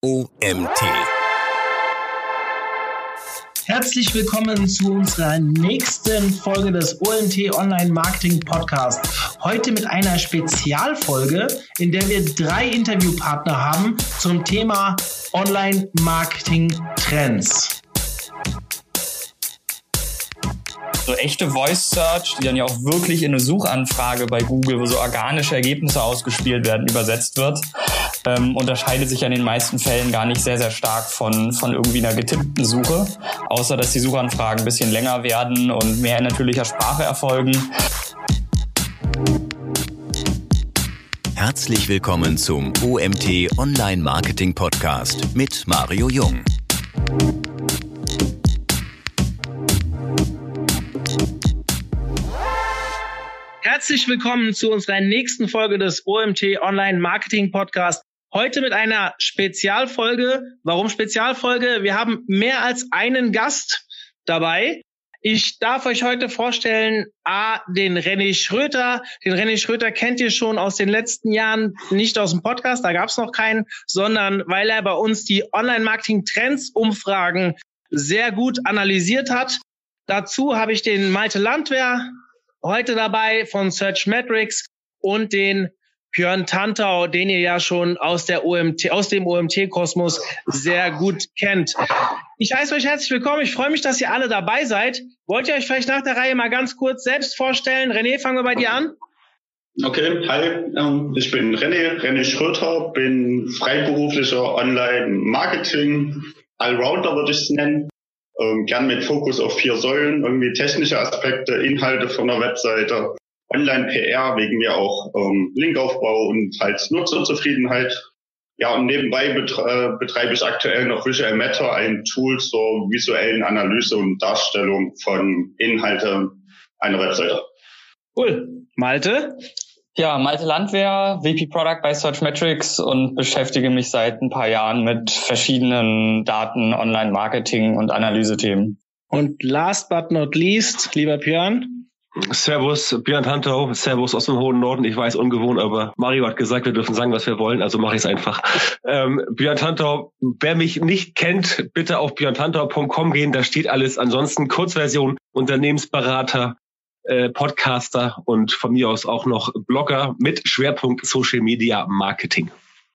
OMT. Herzlich willkommen zu unserer nächsten Folge des OMT Online Marketing Podcast. Heute mit einer Spezialfolge, in der wir drei Interviewpartner haben zum Thema Online Marketing Trends. so echte Voice Search, die dann ja auch wirklich in eine Suchanfrage bei Google, wo so organische Ergebnisse ausgespielt werden, übersetzt wird, ähm, unterscheidet sich ja in den meisten Fällen gar nicht sehr, sehr stark von, von irgendwie einer getippten Suche, außer dass die Suchanfragen ein bisschen länger werden und mehr in natürlicher Sprache erfolgen. Herzlich willkommen zum OMT Online Marketing Podcast mit Mario Jung. Herzlich willkommen zu unserer nächsten Folge des OMT Online Marketing Podcast. Heute mit einer Spezialfolge. Warum Spezialfolge? Wir haben mehr als einen Gast dabei. Ich darf euch heute vorstellen, A, den René Schröter. Den René Schröter kennt ihr schon aus den letzten Jahren, nicht aus dem Podcast, da gab es noch keinen, sondern weil er bei uns die Online-Marketing-Trends-Umfragen sehr gut analysiert hat. Dazu habe ich den Malte Landwehr heute dabei von Search Metrics und den Björn Tantau, den ihr ja schon aus der OMT, aus dem OMT-Kosmos sehr gut kennt. Ich heiße euch herzlich willkommen. Ich freue mich, dass ihr alle dabei seid. Wollt ihr euch vielleicht nach der Reihe mal ganz kurz selbst vorstellen? René, fangen wir bei dir an. Okay, hi, ähm, ich bin René, René Schröter, bin freiberuflicher Online-Marketing, Allrounder würde ich es nennen ähm, gern mit Fokus auf vier Säulen, irgendwie technische Aspekte, Inhalte von der Webseite, Online-PR, wegen mir auch ähm, Linkaufbau und halt Nutzerzufriedenheit. Ja, und nebenbei betre äh, betreibe ich aktuell noch Visual Matter, ein Tool zur visuellen Analyse und Darstellung von Inhalten einer Webseite. Cool. Malte? Ja, Malte Landwehr, VP Product bei Searchmetrics und beschäftige mich seit ein paar Jahren mit verschiedenen Daten, Online-Marketing und Analysethemen. Und last but not least, lieber Björn. Servus, Björn Tantau, Servus aus dem hohen Norden. Ich weiß, ungewohnt, aber Mario hat gesagt, wir dürfen sagen, was wir wollen, also mache ich es einfach. Ähm, Björn Tantau, wer mich nicht kennt, bitte auf björntantau.com gehen, da steht alles. Ansonsten Kurzversion, Unternehmensberater, äh, Podcaster und von mir aus auch noch Blogger mit Schwerpunkt Social Media Marketing.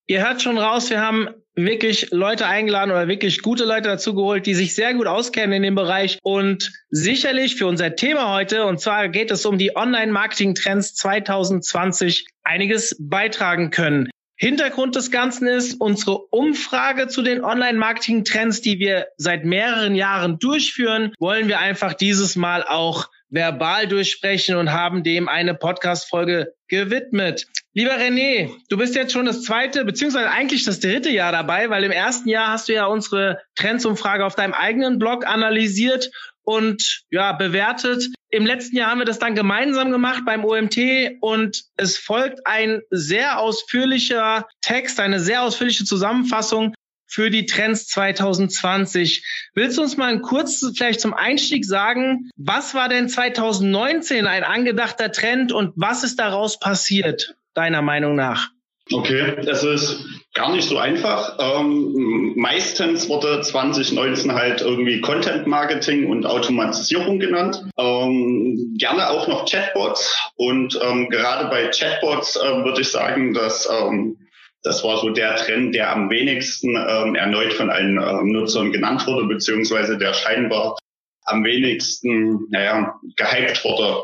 Ihr hört schon raus, wir haben wirklich Leute eingeladen oder wirklich gute Leute dazu geholt, die sich sehr gut auskennen in dem Bereich und sicherlich für unser Thema heute, und zwar geht es um die Online-Marketing-Trends 2020, einiges beitragen können. Hintergrund des Ganzen ist unsere Umfrage zu den Online-Marketing-Trends, die wir seit mehreren Jahren durchführen, wollen wir einfach dieses Mal auch verbal durchsprechen und haben dem eine Podcast-Folge gewidmet. Lieber René, du bist jetzt schon das zweite, beziehungsweise eigentlich das dritte Jahr dabei, weil im ersten Jahr hast du ja unsere Trendsumfrage auf deinem eigenen Blog analysiert und ja, bewertet. Im letzten Jahr haben wir das dann gemeinsam gemacht beim OMT und es folgt ein sehr ausführlicher Text, eine sehr ausführliche Zusammenfassung für die Trends 2020. Willst du uns mal kurz vielleicht zum Einstieg sagen, was war denn 2019 ein angedachter Trend und was ist daraus passiert, deiner Meinung nach? Okay, es ist gar nicht so einfach. Ähm, meistens wurde 2019 halt irgendwie Content Marketing und Automatisierung genannt. Ähm, gerne auch noch Chatbots. Und ähm, gerade bei Chatbots äh, würde ich sagen, dass ähm, das war so der Trend, der am wenigsten ähm, erneut von allen ähm, Nutzern genannt wurde, beziehungsweise der scheinbar am wenigsten, naja, gehypt wurde,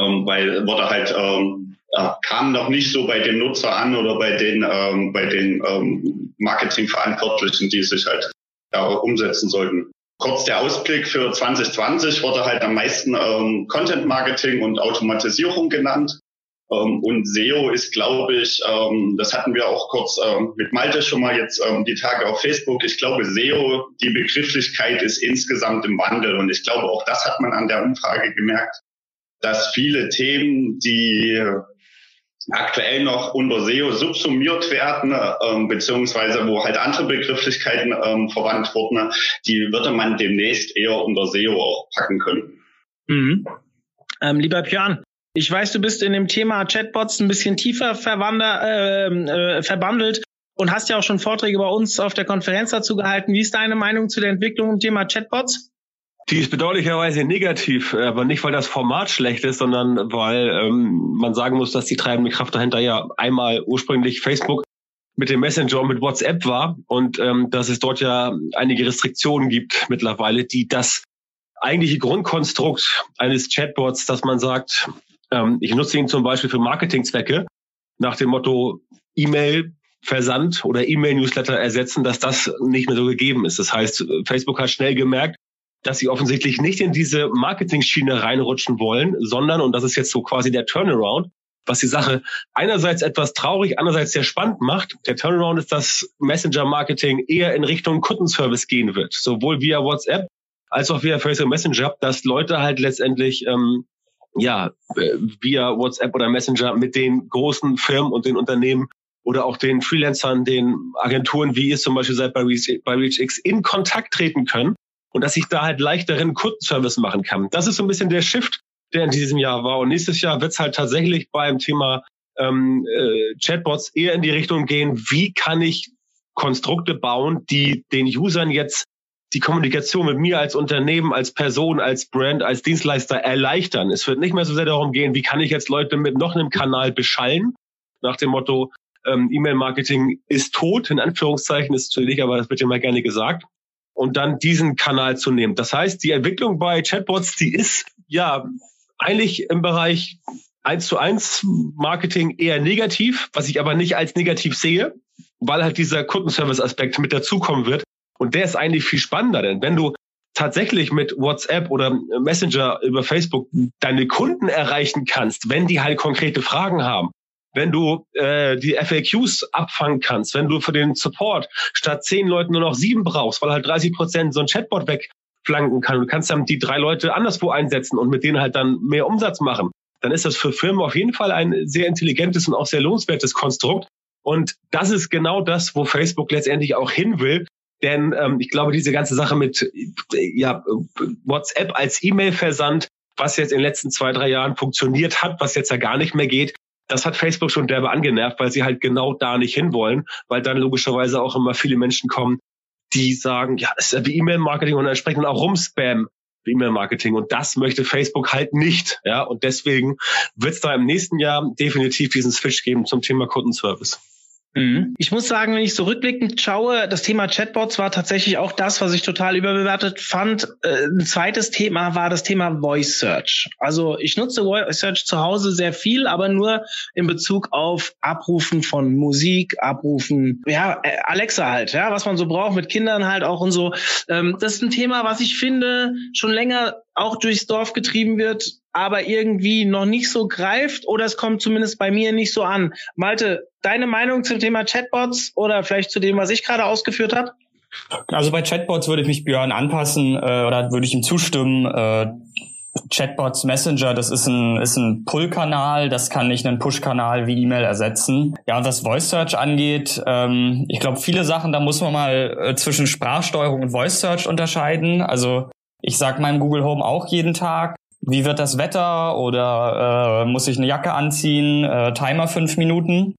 ähm, weil wurde halt äh, kam noch nicht so bei dem Nutzer an oder bei den ähm, bei den ähm, Marketingverantwortlichen, die sich halt da umsetzen sollten. Kurz der Ausblick für 2020 wurde halt am meisten ähm, Content Marketing und Automatisierung genannt. Ähm, und SEO ist, glaube ich, ähm, das hatten wir auch kurz ähm, mit Malte schon mal jetzt die Tage auf Facebook. Ich glaube, SEO, die Begrifflichkeit ist insgesamt im Wandel. Und ich glaube, auch das hat man an der Umfrage gemerkt, dass viele Themen, die aktuell noch unter SEO subsumiert werden, ähm, beziehungsweise wo halt andere Begrifflichkeiten ähm, verwandt wurden, die würde man demnächst eher unter SEO auch packen können. Mhm. Ähm, lieber Björn, ich weiß, du bist in dem Thema Chatbots ein bisschen tiefer verwander, äh, äh, verbandelt. und hast ja auch schon Vorträge bei uns auf der Konferenz dazu gehalten. Wie ist deine Meinung zu der Entwicklung im Thema Chatbots? Die ist bedauerlicherweise negativ, aber nicht, weil das Format schlecht ist, sondern weil ähm, man sagen muss, dass die treibende Kraft dahinter ja einmal ursprünglich Facebook mit dem Messenger und mit WhatsApp war und ähm, dass es dort ja einige Restriktionen gibt mittlerweile, die das eigentliche Grundkonstrukt eines Chatbots, dass man sagt, ähm, ich nutze ihn zum Beispiel für Marketingzwecke nach dem Motto E-Mail, Versand oder E-Mail-Newsletter ersetzen, dass das nicht mehr so gegeben ist. Das heißt, Facebook hat schnell gemerkt, dass sie offensichtlich nicht in diese Marketing-Schiene reinrutschen wollen, sondern, und das ist jetzt so quasi der Turnaround, was die Sache einerseits etwas traurig, andererseits sehr spannend macht. Der Turnaround ist, dass Messenger-Marketing eher in Richtung Kundenservice gehen wird, sowohl via WhatsApp als auch via Facebook Messenger, dass Leute halt letztendlich ähm, ja äh, via WhatsApp oder Messenger mit den großen Firmen und den Unternehmen oder auch den Freelancern, den Agenturen, wie ihr es zum Beispiel seid bei, Reach, bei ReachX, in Kontakt treten können und dass ich da halt leichteren Kundenservice machen kann. Das ist so ein bisschen der Shift, der in diesem Jahr war. Und nächstes Jahr wird es halt tatsächlich beim Thema ähm, äh, Chatbots eher in die Richtung gehen, wie kann ich Konstrukte bauen, die den Usern jetzt die Kommunikation mit mir als Unternehmen, als Person, als Brand, als Dienstleister erleichtern. Es wird nicht mehr so sehr darum gehen, wie kann ich jetzt Leute mit noch einem Kanal beschallen, nach dem Motto, ähm, E-Mail-Marketing ist tot, in Anführungszeichen ist nicht, aber das wird ja mal gerne gesagt, und dann diesen Kanal zu nehmen. Das heißt, die Entwicklung bei Chatbots, die ist ja eigentlich im Bereich eins zu eins Marketing eher negativ, was ich aber nicht als negativ sehe, weil halt dieser Kundenservice-Aspekt mit dazukommen wird. Und der ist eigentlich viel spannender, denn wenn du tatsächlich mit WhatsApp oder Messenger über Facebook deine Kunden erreichen kannst, wenn die halt konkrete Fragen haben, wenn du äh, die FAQs abfangen kannst, wenn du für den Support statt zehn Leuten nur noch sieben brauchst, weil halt 30 Prozent so ein Chatbot wegflanken kann, du kannst dann die drei Leute anderswo einsetzen und mit denen halt dann mehr Umsatz machen, dann ist das für Firmen auf jeden Fall ein sehr intelligentes und auch sehr lohnenswertes Konstrukt. Und das ist genau das, wo Facebook letztendlich auch hin will. Denn ähm, ich glaube, diese ganze Sache mit ja, WhatsApp als E-Mail-Versand, was jetzt in den letzten zwei, drei Jahren funktioniert hat, was jetzt ja gar nicht mehr geht, das hat Facebook schon derbe angenervt, weil sie halt genau da nicht hinwollen, weil dann logischerweise auch immer viele Menschen kommen, die sagen, ja, das ist ja wie E-Mail-Marketing und entsprechend auch rumspam E-Mail-Marketing und das möchte Facebook halt nicht, ja, und deswegen wird es da im nächsten Jahr definitiv diesen Switch geben zum Thema Kundenservice. Mhm. Ich muss sagen, wenn ich so rückblickend schaue, das Thema Chatbots war tatsächlich auch das, was ich total überbewertet fand. Äh, ein zweites Thema war das Thema Voice Search. Also ich nutze Voice Search zu Hause sehr viel, aber nur in Bezug auf Abrufen von Musik, Abrufen, ja, äh, Alexa halt, ja, was man so braucht mit Kindern halt auch und so. Ähm, das ist ein Thema, was ich finde, schon länger auch durchs Dorf getrieben wird, aber irgendwie noch nicht so greift oder es kommt zumindest bei mir nicht so an. Malte, deine Meinung zum Thema Chatbots oder vielleicht zu dem, was ich gerade ausgeführt habe? Also bei Chatbots würde ich mich Björn anpassen äh, oder würde ich ihm zustimmen. Äh, Chatbots Messenger, das ist ein, ist ein Pull-Kanal, das kann nicht einen Push-Kanal wie E-Mail ersetzen. Ja, und was Voice Search angeht, ähm, ich glaube, viele Sachen, da muss man mal äh, zwischen Sprachsteuerung und Voice Search unterscheiden. Also ich sag meinem Google Home auch jeden Tag, wie wird das Wetter oder äh, muss ich eine Jacke anziehen, äh, Timer fünf Minuten.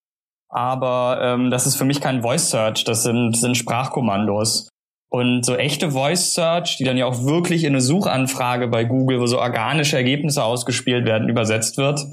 Aber ähm, das ist für mich kein Voice Search, das sind, sind Sprachkommandos. Und so echte Voice Search, die dann ja auch wirklich in eine Suchanfrage bei Google, wo so organische Ergebnisse ausgespielt werden, übersetzt wird,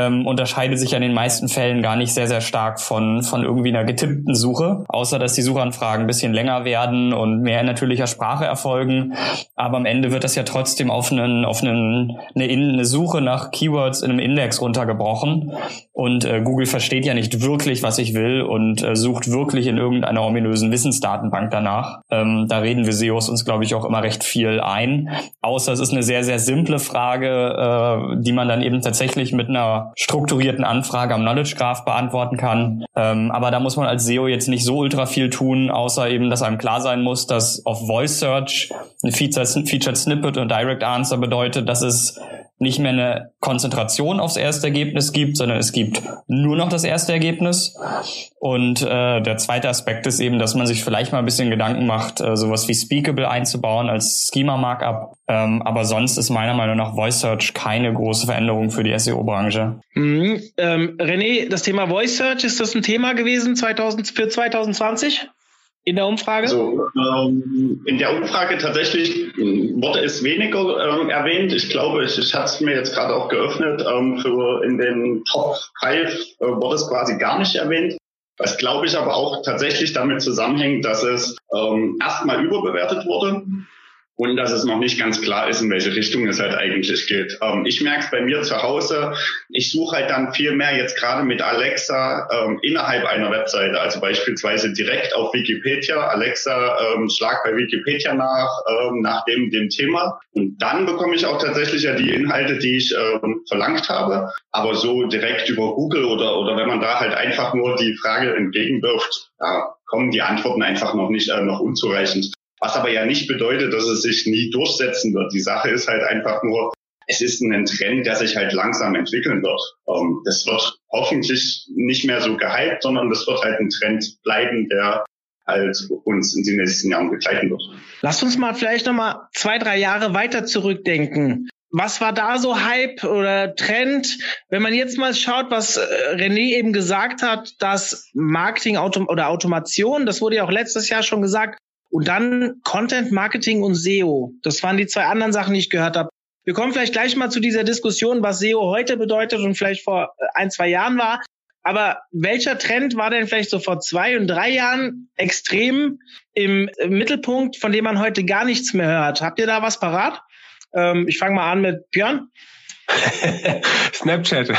ähm, unterscheidet sich ja in den meisten Fällen gar nicht sehr, sehr stark von, von irgendwie einer getippten Suche, außer dass die Suchanfragen ein bisschen länger werden und mehr in natürlicher Sprache erfolgen. Aber am Ende wird das ja trotzdem auf, einen, auf einen, eine, eine Suche nach Keywords in einem Index runtergebrochen. Und äh, Google versteht ja nicht wirklich, was ich will und äh, sucht wirklich in irgendeiner ominösen Wissensdatenbank danach. Ähm, da reden wir SEOs uns, glaube ich, auch immer recht viel ein. Außer es ist eine sehr, sehr simple Frage, äh, die man dann eben tatsächlich mit einer strukturierten Anfrage am Knowledge Graph beantworten kann. Ähm, aber da muss man als SEO jetzt nicht so ultra viel tun, außer eben, dass einem klar sein muss, dass auf Voice Search ein Featured, Featured Snippet und Direct Answer bedeutet, dass es nicht mehr eine Konzentration aufs erste Ergebnis gibt, sondern es gibt nur noch das erste Ergebnis. Und äh, der zweite Aspekt ist eben, dass man sich vielleicht mal ein bisschen Gedanken macht, äh, sowas wie Speakable einzubauen als Schema-Markup. Ähm, aber sonst ist meiner Meinung nach Voice Search keine große Veränderung für die SEO-Branche. Mhm. Ähm, René, das Thema Voice Search, ist das ein Thema gewesen 2000, für 2020? In der Umfrage? Also, ähm, in der Umfrage tatsächlich wurde es weniger ähm, erwähnt. Ich glaube, ich, ich hatte es mir jetzt gerade auch geöffnet. Ähm, für in den Top 5 äh, wurde es quasi gar nicht erwähnt. Was glaube ich aber auch tatsächlich damit zusammenhängt, dass es ähm, erstmal überbewertet wurde und dass es noch nicht ganz klar ist, in welche Richtung es halt eigentlich geht. Ähm, ich merke es bei mir zu Hause, ich suche halt dann viel mehr jetzt gerade mit Alexa ähm, innerhalb einer Webseite, also beispielsweise direkt auf Wikipedia, Alexa ähm, schlag bei Wikipedia nach, ähm, nach dem, dem Thema. Und dann bekomme ich auch tatsächlich ja die Inhalte, die ich ähm, verlangt habe, aber so direkt über Google oder, oder wenn man da halt einfach nur die Frage entgegenwirft, ja, kommen die Antworten einfach noch nicht, äh, noch unzureichend. Was aber ja nicht bedeutet, dass es sich nie durchsetzen wird. Die Sache ist halt einfach nur, es ist ein Trend, der sich halt langsam entwickeln wird. Ähm, das wird hoffentlich nicht mehr so gehypt, sondern das wird halt ein Trend bleiben, der halt uns in den nächsten Jahren begleiten wird. Lass uns mal vielleicht nochmal zwei, drei Jahre weiter zurückdenken. Was war da so Hype oder Trend? Wenn man jetzt mal schaut, was äh, René eben gesagt hat, dass Marketing oder Automation, das wurde ja auch letztes Jahr schon gesagt, und dann Content Marketing und SEO. Das waren die zwei anderen Sachen, die ich gehört habe. Wir kommen vielleicht gleich mal zu dieser Diskussion, was SEO heute bedeutet und vielleicht vor äh, ein, zwei Jahren war. Aber welcher Trend war denn vielleicht so vor zwei und drei Jahren extrem im Mittelpunkt, von dem man heute gar nichts mehr hört? Habt ihr da was parat? Ähm, ich fange mal an mit Björn. Snapchat.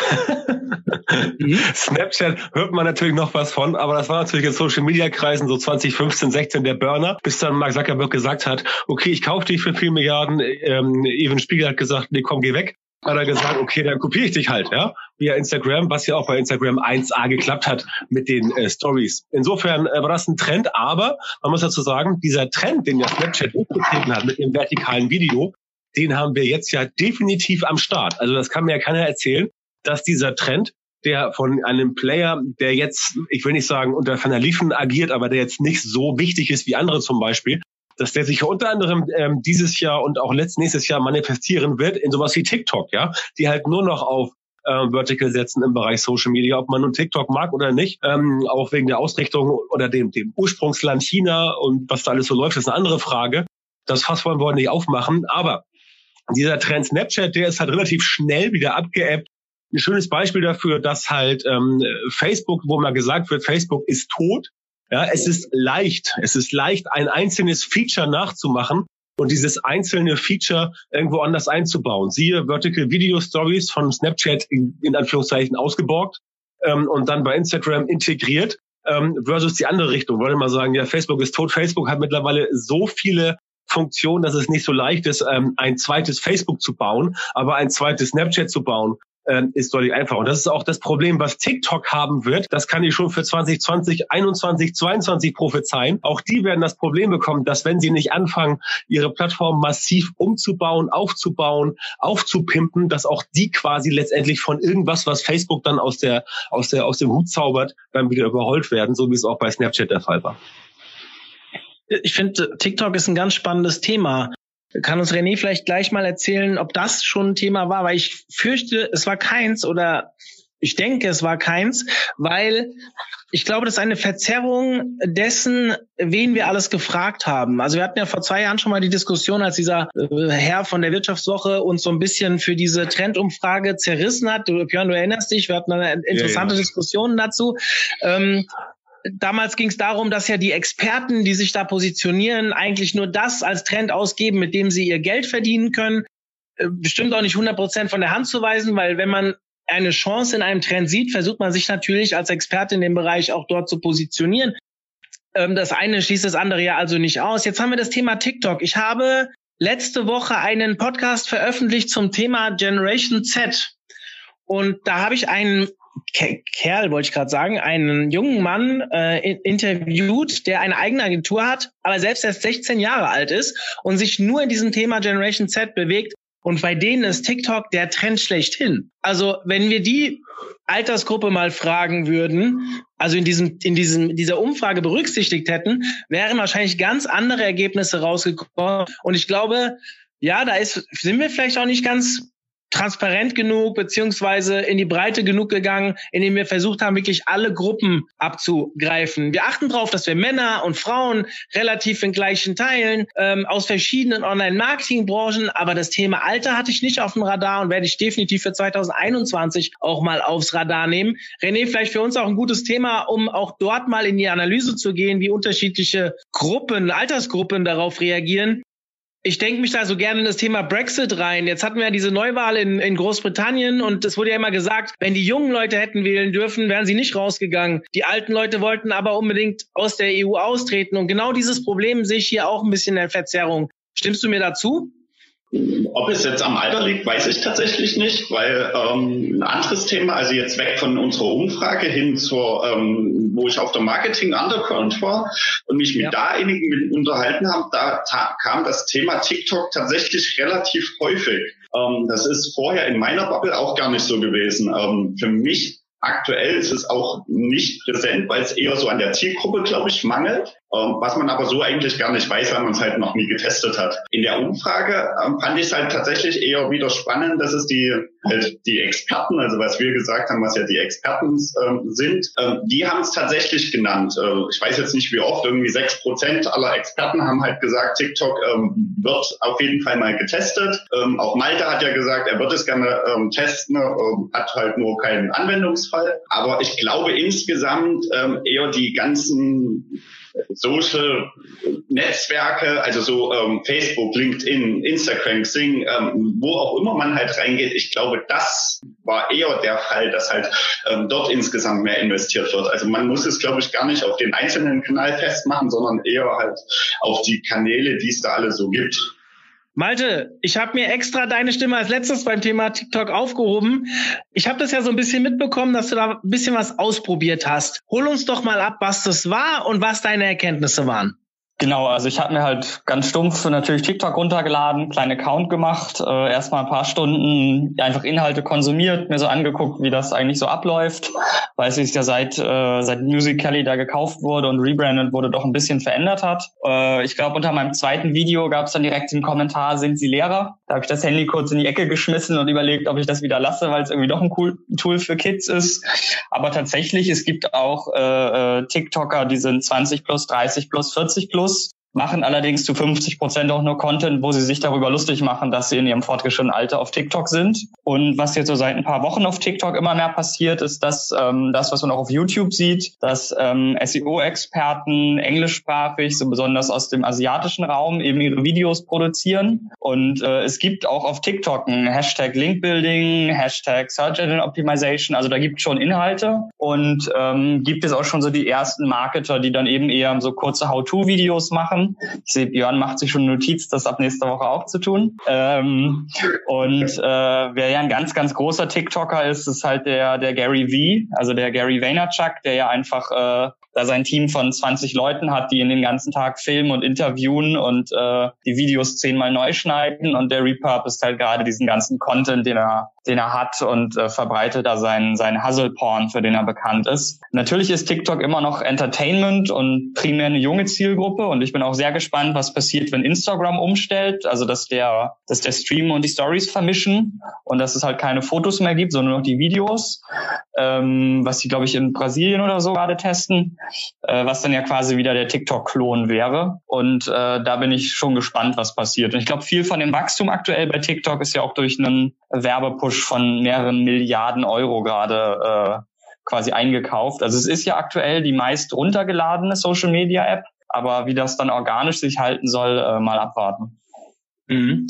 mhm. Snapchat hört man natürlich noch was von, aber das war natürlich in Social Media Kreisen so 2015, 16 der Burner, bis dann Mark Zuckerberg gesagt hat, okay, ich kaufe dich für vier Milliarden. Ähm, Even Spiegel hat gesagt, nee, komm, geh weg. Hat er gesagt, okay, dann kopiere ich dich halt, ja, via Instagram, was ja auch bei Instagram 1a geklappt hat mit den äh, Stories. Insofern äh, war das ein Trend, aber man muss dazu sagen, dieser Trend, den ja Snapchat hochgetreten hat mit dem vertikalen Video, den haben wir jetzt ja definitiv am Start. Also das kann mir ja keiner erzählen, dass dieser Trend, der von einem Player, der jetzt, ich will nicht sagen unter Van Liefen agiert, aber der jetzt nicht so wichtig ist wie andere zum Beispiel, dass der sich unter anderem ähm, dieses Jahr und auch letzt nächstes Jahr manifestieren wird in sowas wie TikTok, ja, die halt nur noch auf äh, Vertical setzen im Bereich Social Media, ob man nun TikTok mag oder nicht, ähm, auch wegen der Ausrichtung oder dem, dem Ursprungsland China und was da alles so läuft, ist eine andere Frage. Das Fass wollen wir nicht aufmachen, aber dieser Trend Snapchat, der ist halt relativ schnell wieder abgeebbt. Ein schönes Beispiel dafür, dass halt ähm, Facebook, wo mal gesagt wird, Facebook ist tot. Ja, es ist leicht, es ist leicht, ein einzelnes Feature nachzumachen und dieses einzelne Feature irgendwo anders einzubauen. Siehe Vertical Video Stories von Snapchat in, in Anführungszeichen ausgeborgt ähm, und dann bei Instagram integriert ähm, versus die andere Richtung. Wollte mal sagen, ja, Facebook ist tot. Facebook hat mittlerweile so viele Funktion, dass es nicht so leicht ist, ähm, ein zweites Facebook zu bauen, aber ein zweites Snapchat zu bauen, ähm, ist deutlich einfacher. Und das ist auch das Problem, was TikTok haben wird. Das kann ich schon für 2020, 21, 22 prophezeien. Auch die werden das Problem bekommen, dass wenn sie nicht anfangen, ihre Plattform massiv umzubauen, aufzubauen, aufzupimpen, dass auch die quasi letztendlich von irgendwas, was Facebook dann aus der, aus der, aus dem Hut zaubert, dann wieder überholt werden, so wie es auch bei Snapchat der Fall war ich finde, TikTok ist ein ganz spannendes Thema. Kann uns René vielleicht gleich mal erzählen, ob das schon ein Thema war? Weil ich fürchte, es war keins oder ich denke, es war keins, weil ich glaube, das ist eine Verzerrung dessen, wen wir alles gefragt haben. Also wir hatten ja vor zwei Jahren schon mal die Diskussion, als dieser äh, Herr von der Wirtschaftswoche uns so ein bisschen für diese Trendumfrage zerrissen hat. Du, Björn, du erinnerst dich, wir hatten eine interessante ja, ja. Diskussion dazu. Ähm, damals ging es darum, dass ja die Experten, die sich da positionieren, eigentlich nur das als Trend ausgeben, mit dem sie ihr Geld verdienen können. Äh, bestimmt auch nicht 100 Prozent von der Hand zu weisen, weil wenn man eine Chance in einem Trend sieht, versucht man sich natürlich als Experte in dem Bereich auch dort zu positionieren. Ähm, das eine schließt das andere ja also nicht aus. Jetzt haben wir das Thema TikTok. Ich habe letzte Woche einen Podcast veröffentlicht zum Thema Generation Z. Und da habe ich einen Kerl, wollte ich gerade sagen, einen jungen Mann äh, interviewt, der eine eigene Agentur hat, aber selbst erst 16 Jahre alt ist und sich nur in diesem Thema Generation Z bewegt. Und bei denen ist TikTok der Trend schlechthin. Also wenn wir die Altersgruppe mal fragen würden, also in diesem, in diesem, dieser Umfrage berücksichtigt hätten, wären wahrscheinlich ganz andere Ergebnisse rausgekommen. Und ich glaube, ja, da ist, sind wir vielleicht auch nicht ganz transparent genug beziehungsweise in die Breite genug gegangen, indem wir versucht haben, wirklich alle Gruppen abzugreifen. Wir achten darauf, dass wir Männer und Frauen relativ in gleichen Teilen ähm, aus verschiedenen Online-Marketing-Branchen, aber das Thema Alter hatte ich nicht auf dem Radar und werde ich definitiv für 2021 auch mal aufs Radar nehmen. René, vielleicht für uns auch ein gutes Thema, um auch dort mal in die Analyse zu gehen, wie unterschiedliche Gruppen, Altersgruppen darauf reagieren. Ich denke mich da so gerne in das Thema Brexit rein. Jetzt hatten wir ja diese Neuwahl in, in Großbritannien und es wurde ja immer gesagt, wenn die jungen Leute hätten wählen dürfen, wären sie nicht rausgegangen. Die alten Leute wollten aber unbedingt aus der EU austreten. Und genau dieses Problem sehe ich hier auch ein bisschen in der Verzerrung. Stimmst du mir dazu? Ob es jetzt am Alter liegt, weiß ich tatsächlich nicht, weil ähm, ein anderes Thema, also jetzt weg von unserer Umfrage hin zur, ähm, wo ich auf der Marketing Underground war und mich mit ja. da einigen mit unterhalten habe, da kam das Thema TikTok tatsächlich relativ häufig. Ähm, das ist vorher in meiner Bubble auch gar nicht so gewesen. Ähm, für mich Aktuell ist es auch nicht präsent, weil es eher so an der Zielgruppe, glaube ich, mangelt. Ähm, was man aber so eigentlich gar nicht weiß, weil man es halt noch nie getestet hat. In der Umfrage ähm, fand ich es halt tatsächlich eher wieder spannend, dass es die, halt die Experten, also was wir gesagt haben, was ja die Experten ähm, sind, ähm, die haben es tatsächlich genannt. Äh, ich weiß jetzt nicht wie oft, irgendwie sechs Prozent aller Experten haben halt gesagt, TikTok ähm, wird auf jeden Fall mal getestet. Ähm, auch Malte hat ja gesagt, er wird es gerne testen, hat halt nur keinen Anwendungsfall. Aber ich glaube insgesamt eher die ganzen Social Netzwerke, also so ähm, Facebook, LinkedIn, Instagram, Xing, ähm, wo auch immer man halt reingeht, ich glaube, das war eher der Fall, dass halt ähm, dort insgesamt mehr investiert wird. Also man muss es, glaube ich, gar nicht auf den einzelnen Kanal festmachen, sondern eher halt auf die Kanäle, die es da alle so gibt. Malte, ich habe mir extra deine Stimme als letztes beim Thema TikTok aufgehoben. Ich habe das ja so ein bisschen mitbekommen, dass du da ein bisschen was ausprobiert hast. Hol uns doch mal ab, was das war und was deine Erkenntnisse waren. Genau, also ich habe mir halt ganz stumpf natürlich TikTok runtergeladen, kleinen Account gemacht, äh, erstmal ein paar Stunden einfach Inhalte konsumiert, mir so angeguckt, wie das eigentlich so abläuft, weil es sich ja seit äh, seit Musical.ly da gekauft wurde und rebrandet wurde, doch ein bisschen verändert hat. Äh, ich glaube, unter meinem zweiten Video gab es dann direkt den Kommentar, sind Sie Lehrer? Da habe ich das Handy kurz in die Ecke geschmissen und überlegt, ob ich das wieder lasse, weil es irgendwie doch ein cool Tool für Kids ist. Aber tatsächlich, es gibt auch äh, äh TikToker, die sind 20 plus, 30 plus, 40 plus pessoas machen allerdings zu 50 Prozent auch nur Content, wo sie sich darüber lustig machen, dass sie in ihrem fortgeschrittenen Alter auf TikTok sind. Und was jetzt so seit ein paar Wochen auf TikTok immer mehr passiert, ist, dass ähm, das, was man auch auf YouTube sieht, dass ähm, SEO-Experten englischsprachig, so besonders aus dem asiatischen Raum, eben ihre Videos produzieren. Und äh, es gibt auch auf TikTok ein Hashtag Linkbuilding, Hashtag Search Engine Optimization, also da gibt es schon Inhalte und ähm, gibt es auch schon so die ersten Marketer, die dann eben eher so kurze How-To-Videos machen machen. Ich sehe, Björn macht sich schon Notiz, das ab nächster Woche auch zu tun. Ähm, und äh, wer ja ein ganz, ganz großer TikToker ist, ist halt der, der Gary V, also der Gary Vaynerchuk, der ja einfach äh, da sein Team von 20 Leuten hat, die ihn den ganzen Tag filmen und interviewen und äh, die Videos zehnmal neu schneiden und der repurposed halt gerade diesen ganzen Content, den er, den er hat und äh, verbreitet da seinen, seinen Hustle-Porn, für den er bekannt ist. Natürlich ist TikTok immer noch Entertainment und primär eine junge Zielgruppe und ich bin auch sehr gespannt, was passiert, wenn Instagram umstellt, also dass der, dass der Stream und die Stories vermischen und dass es halt keine Fotos mehr gibt, sondern noch die Videos, ähm, was sie, glaube ich, in Brasilien oder so gerade testen äh, was dann ja quasi wieder der TikTok-Klon wäre. Und äh, da bin ich schon gespannt, was passiert. Und ich glaube, viel von dem Wachstum aktuell bei TikTok ist ja auch durch einen Werbepush von mehreren Milliarden Euro gerade äh, quasi eingekauft. Also es ist ja aktuell die meist runtergeladene Social-Media-App, aber wie das dann organisch sich halten soll, äh, mal abwarten. Mhm.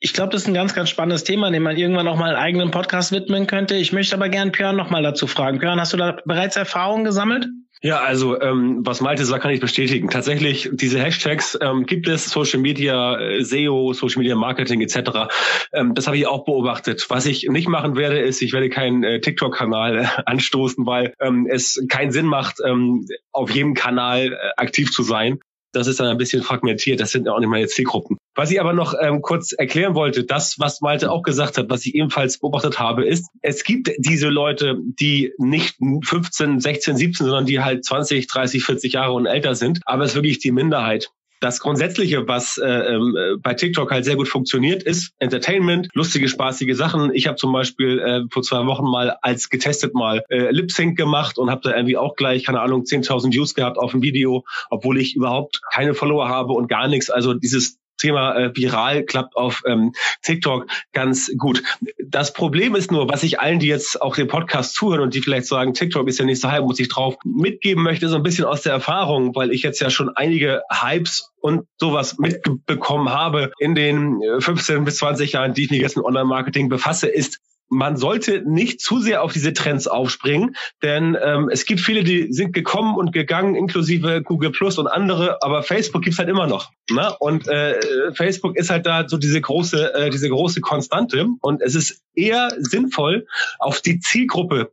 Ich glaube, das ist ein ganz, ganz spannendes Thema, dem man irgendwann noch mal einen eigenen Podcast widmen könnte. Ich möchte aber gern Björn noch mal dazu fragen. Björn, hast du da bereits Erfahrungen gesammelt? Ja, also ähm, was Malte sagt, kann ich bestätigen. Tatsächlich, diese Hashtags ähm, gibt es, Social Media, äh, SEO, Social Media Marketing etc. Ähm, das habe ich auch beobachtet. Was ich nicht machen werde, ist, ich werde keinen äh, TikTok-Kanal äh, anstoßen, weil ähm, es keinen Sinn macht, ähm, auf jedem Kanal äh, aktiv zu sein. Das ist dann ein bisschen fragmentiert. Das sind ja auch nicht meine Zielgruppen. Was ich aber noch ähm, kurz erklären wollte, das, was Malte auch gesagt hat, was ich ebenfalls beobachtet habe, ist, es gibt diese Leute, die nicht 15, 16, 17, sondern die halt 20, 30, 40 Jahre und älter sind. Aber es ist wirklich die Minderheit. Das Grundsätzliche, was äh, äh, bei TikTok halt sehr gut funktioniert, ist Entertainment, lustige, spaßige Sachen. Ich habe zum Beispiel äh, vor zwei Wochen mal als getestet mal äh, Lip Sync gemacht und habe da irgendwie auch gleich, keine Ahnung, 10.000 Views gehabt auf ein Video, obwohl ich überhaupt keine Follower habe und gar nichts. Also dieses Thema äh, viral klappt auf ähm, TikTok ganz gut. Das Problem ist nur, was ich allen, die jetzt auch den Podcast zuhören und die vielleicht sagen, TikTok ist ja nicht so hype, muss ich drauf mitgeben möchte, so ein bisschen aus der Erfahrung, weil ich jetzt ja schon einige Hypes und sowas mitbekommen habe in den 15 äh, bis 20 Jahren, die ich mich jetzt mit Online-Marketing befasse, ist man sollte nicht zu sehr auf diese Trends aufspringen, denn ähm, es gibt viele, die sind gekommen und gegangen, inklusive Google Plus und andere, aber Facebook gibt's halt immer noch. Ne? Und äh, Facebook ist halt da so diese große, äh, diese große Konstante. Und es ist eher sinnvoll, auf die Zielgruppe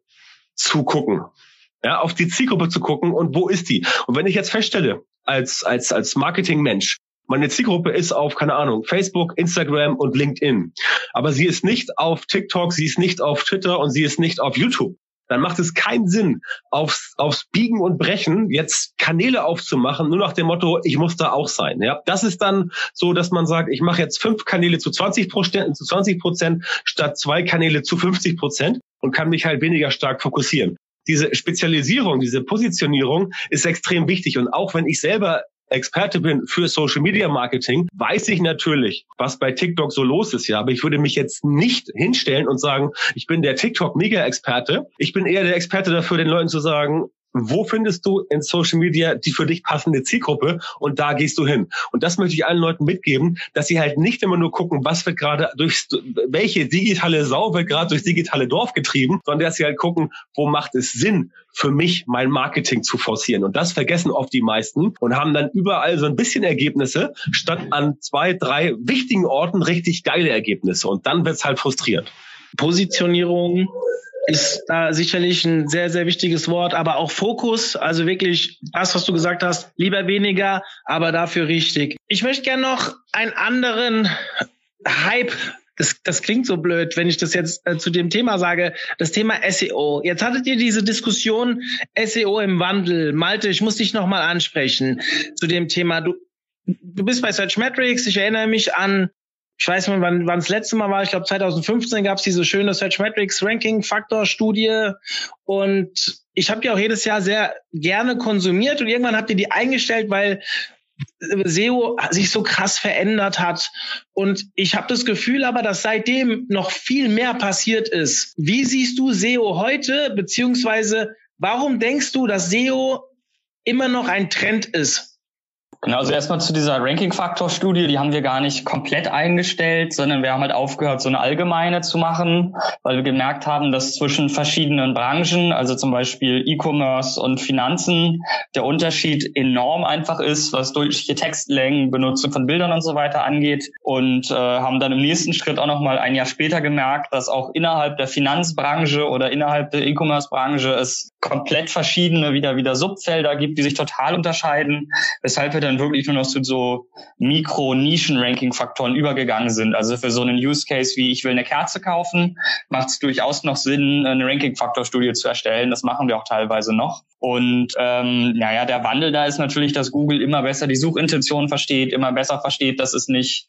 zu gucken. Ja, auf die Zielgruppe zu gucken und wo ist die? Und wenn ich jetzt feststelle, als, als, als Marketingmensch, meine Zielgruppe ist auf, keine Ahnung, Facebook, Instagram und LinkedIn. Aber sie ist nicht auf TikTok, sie ist nicht auf Twitter und sie ist nicht auf YouTube. Dann macht es keinen Sinn, aufs, aufs Biegen und Brechen jetzt Kanäle aufzumachen, nur nach dem Motto, ich muss da auch sein. Ja, das ist dann so, dass man sagt, ich mache jetzt fünf Kanäle zu 20 Prozent, zu 20 Prozent statt zwei Kanäle zu 50 Prozent und kann mich halt weniger stark fokussieren diese Spezialisierung, diese Positionierung ist extrem wichtig. Und auch wenn ich selber Experte bin für Social Media Marketing, weiß ich natürlich, was bei TikTok so los ist, ja. Aber ich würde mich jetzt nicht hinstellen und sagen, ich bin der TikTok Mega Experte. Ich bin eher der Experte dafür, den Leuten zu sagen, wo findest du in Social Media die für dich passende Zielgruppe und da gehst du hin. Und das möchte ich allen Leuten mitgeben, dass sie halt nicht immer nur gucken, was wird gerade durch welche digitale Sau wird gerade durchs digitale Dorf getrieben, sondern dass sie halt gucken, wo macht es Sinn für mich mein Marketing zu forcieren. Und das vergessen oft die meisten und haben dann überall so ein bisschen Ergebnisse, statt an zwei, drei wichtigen Orten richtig geile Ergebnisse. Und dann wird's halt frustrierend. Positionierung, ist da sicherlich ein sehr, sehr wichtiges Wort, aber auch Fokus, also wirklich das, was du gesagt hast, lieber weniger, aber dafür richtig. Ich möchte gerne noch einen anderen Hype das, das klingt so blöd, wenn ich das jetzt äh, zu dem Thema sage, das Thema SEO. Jetzt hattet ihr diese Diskussion SEO im Wandel. Malte, ich muss dich nochmal ansprechen zu dem Thema. Du, du bist bei Searchmetrics. Ich erinnere mich an ich weiß nicht, wann, wann das letzte Mal war, ich glaube 2015 gab es diese schöne Searchmetrics Ranking Faktor Studie und ich habe die auch jedes Jahr sehr gerne konsumiert und irgendwann habt ihr die eingestellt, weil SEO sich so krass verändert hat. Und ich habe das Gefühl aber, dass seitdem noch viel mehr passiert ist. Wie siehst du SEO heute, beziehungsweise warum denkst du, dass SEO immer noch ein Trend ist? Genau, also erstmal zu dieser Ranking-Faktor-Studie, die haben wir gar nicht komplett eingestellt, sondern wir haben halt aufgehört, so eine allgemeine zu machen, weil wir gemerkt haben, dass zwischen verschiedenen Branchen, also zum Beispiel E-Commerce und Finanzen, der Unterschied enorm einfach ist, was durchschnittliche Textlängen, Benutzung von Bildern und so weiter angeht. Und äh, haben dann im nächsten Schritt auch nochmal ein Jahr später gemerkt, dass auch innerhalb der Finanzbranche oder innerhalb der E-Commerce-Branche es komplett verschiedene wieder wieder Subfelder gibt, die sich total unterscheiden, weshalb wir dann wirklich nur noch zu so Mikro-Nischen-Ranking-Faktoren übergegangen sind. Also für so einen Use Case wie ich will eine Kerze kaufen, macht es durchaus noch Sinn, eine Ranking-Faktor-Studie zu erstellen. Das machen wir auch teilweise noch. Und ähm, naja, der Wandel da ist natürlich, dass Google immer besser die Suchintention versteht, immer besser versteht, dass es nicht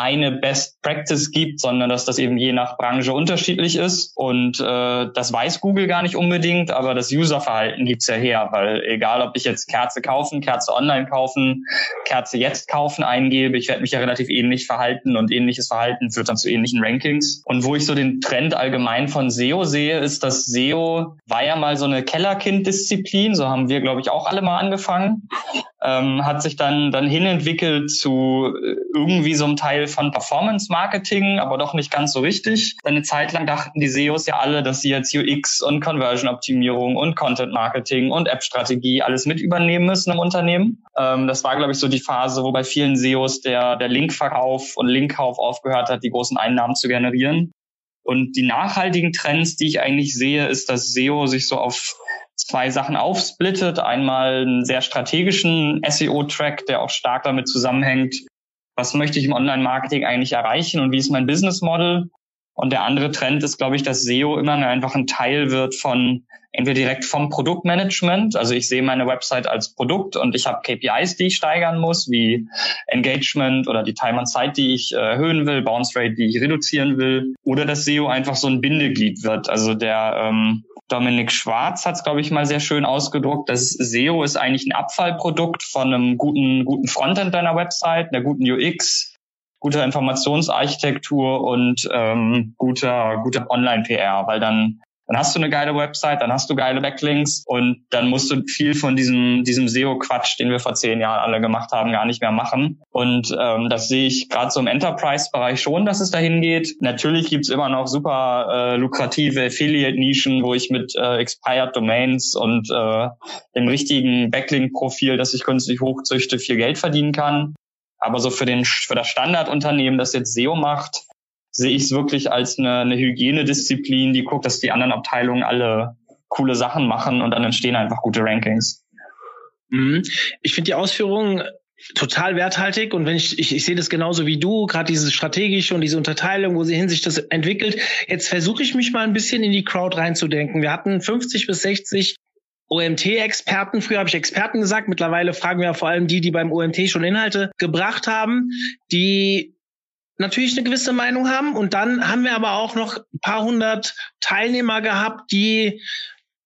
eine Best Practice gibt, sondern dass das eben je nach Branche unterschiedlich ist. Und äh, das weiß Google gar nicht unbedingt, aber das Userverhalten gibt's ja her, weil egal, ob ich jetzt Kerze kaufen, Kerze online kaufen, Kerze jetzt kaufen eingebe, ich werde mich ja relativ ähnlich verhalten und ähnliches Verhalten führt dann zu ähnlichen Rankings. Und wo ich so den Trend allgemein von SEO sehe, ist, dass SEO war ja mal so eine Kellerkind-Disziplin, so haben wir, glaube ich, auch alle mal angefangen ähm, hat sich dann, dann hinentwickelt zu äh, irgendwie so einem Teil von Performance Marketing, aber doch nicht ganz so richtig. Eine Zeit lang dachten die SEOs ja alle, dass sie jetzt UX und Conversion Optimierung und Content Marketing und App Strategie alles mit übernehmen müssen im Unternehmen. Ähm, das war, glaube ich, so die Phase, wo bei vielen SEOs der, der Linkverkauf und Linkkauf aufgehört hat, die großen Einnahmen zu generieren. Und die nachhaltigen Trends, die ich eigentlich sehe, ist, dass SEO sich so auf zwei Sachen aufsplittet. Einmal einen sehr strategischen SEO-Track, der auch stark damit zusammenhängt, was möchte ich im Online-Marketing eigentlich erreichen und wie ist mein Business Model. Und der andere Trend ist, glaube ich, dass SEO immer mehr einfach ein Teil wird von entweder direkt vom Produktmanagement. Also ich sehe meine Website als Produkt und ich habe KPIs, die ich steigern muss, wie Engagement oder die Time on Site, die ich äh, erhöhen will, Bounce Rate, die ich reduzieren will. Oder dass SEO einfach so ein Bindeglied wird. Also der ähm, Dominik Schwarz hat es, glaube ich, mal sehr schön ausgedruckt. Das SEO ist eigentlich ein Abfallprodukt von einem guten, guten Frontend deiner Website, einer guten UX, guter Informationsarchitektur und ähm, guter, guter Online-PR, weil dann dann hast du eine geile Website, dann hast du geile Backlinks und dann musst du viel von diesem, diesem SEO-Quatsch, den wir vor zehn Jahren alle gemacht haben, gar nicht mehr machen. Und ähm, das sehe ich gerade so im Enterprise-Bereich schon, dass es dahin geht. Natürlich gibt's immer noch super äh, lukrative Affiliate-Nischen, wo ich mit äh, Expired Domains und äh, dem richtigen Backlink-Profil, das ich künstlich hochzüchte, viel Geld verdienen kann. Aber so für den für das Standardunternehmen, das jetzt SEO macht, sehe ich es wirklich als eine, eine Hygienedisziplin, die guckt, dass die anderen Abteilungen alle coole Sachen machen und dann entstehen einfach gute Rankings. Mhm. Ich finde die Ausführungen total werthaltig und wenn ich, ich, ich sehe das genauso wie du, gerade diese strategische und diese Unterteilung, wo sie hin sich das entwickelt. Jetzt versuche ich mich mal ein bisschen in die Crowd reinzudenken. Wir hatten 50 bis 60 OMT-Experten. Früher habe ich Experten gesagt. Mittlerweile fragen wir vor allem die, die beim OMT schon Inhalte gebracht haben, die natürlich eine gewisse Meinung haben. Und dann haben wir aber auch noch ein paar hundert Teilnehmer gehabt, die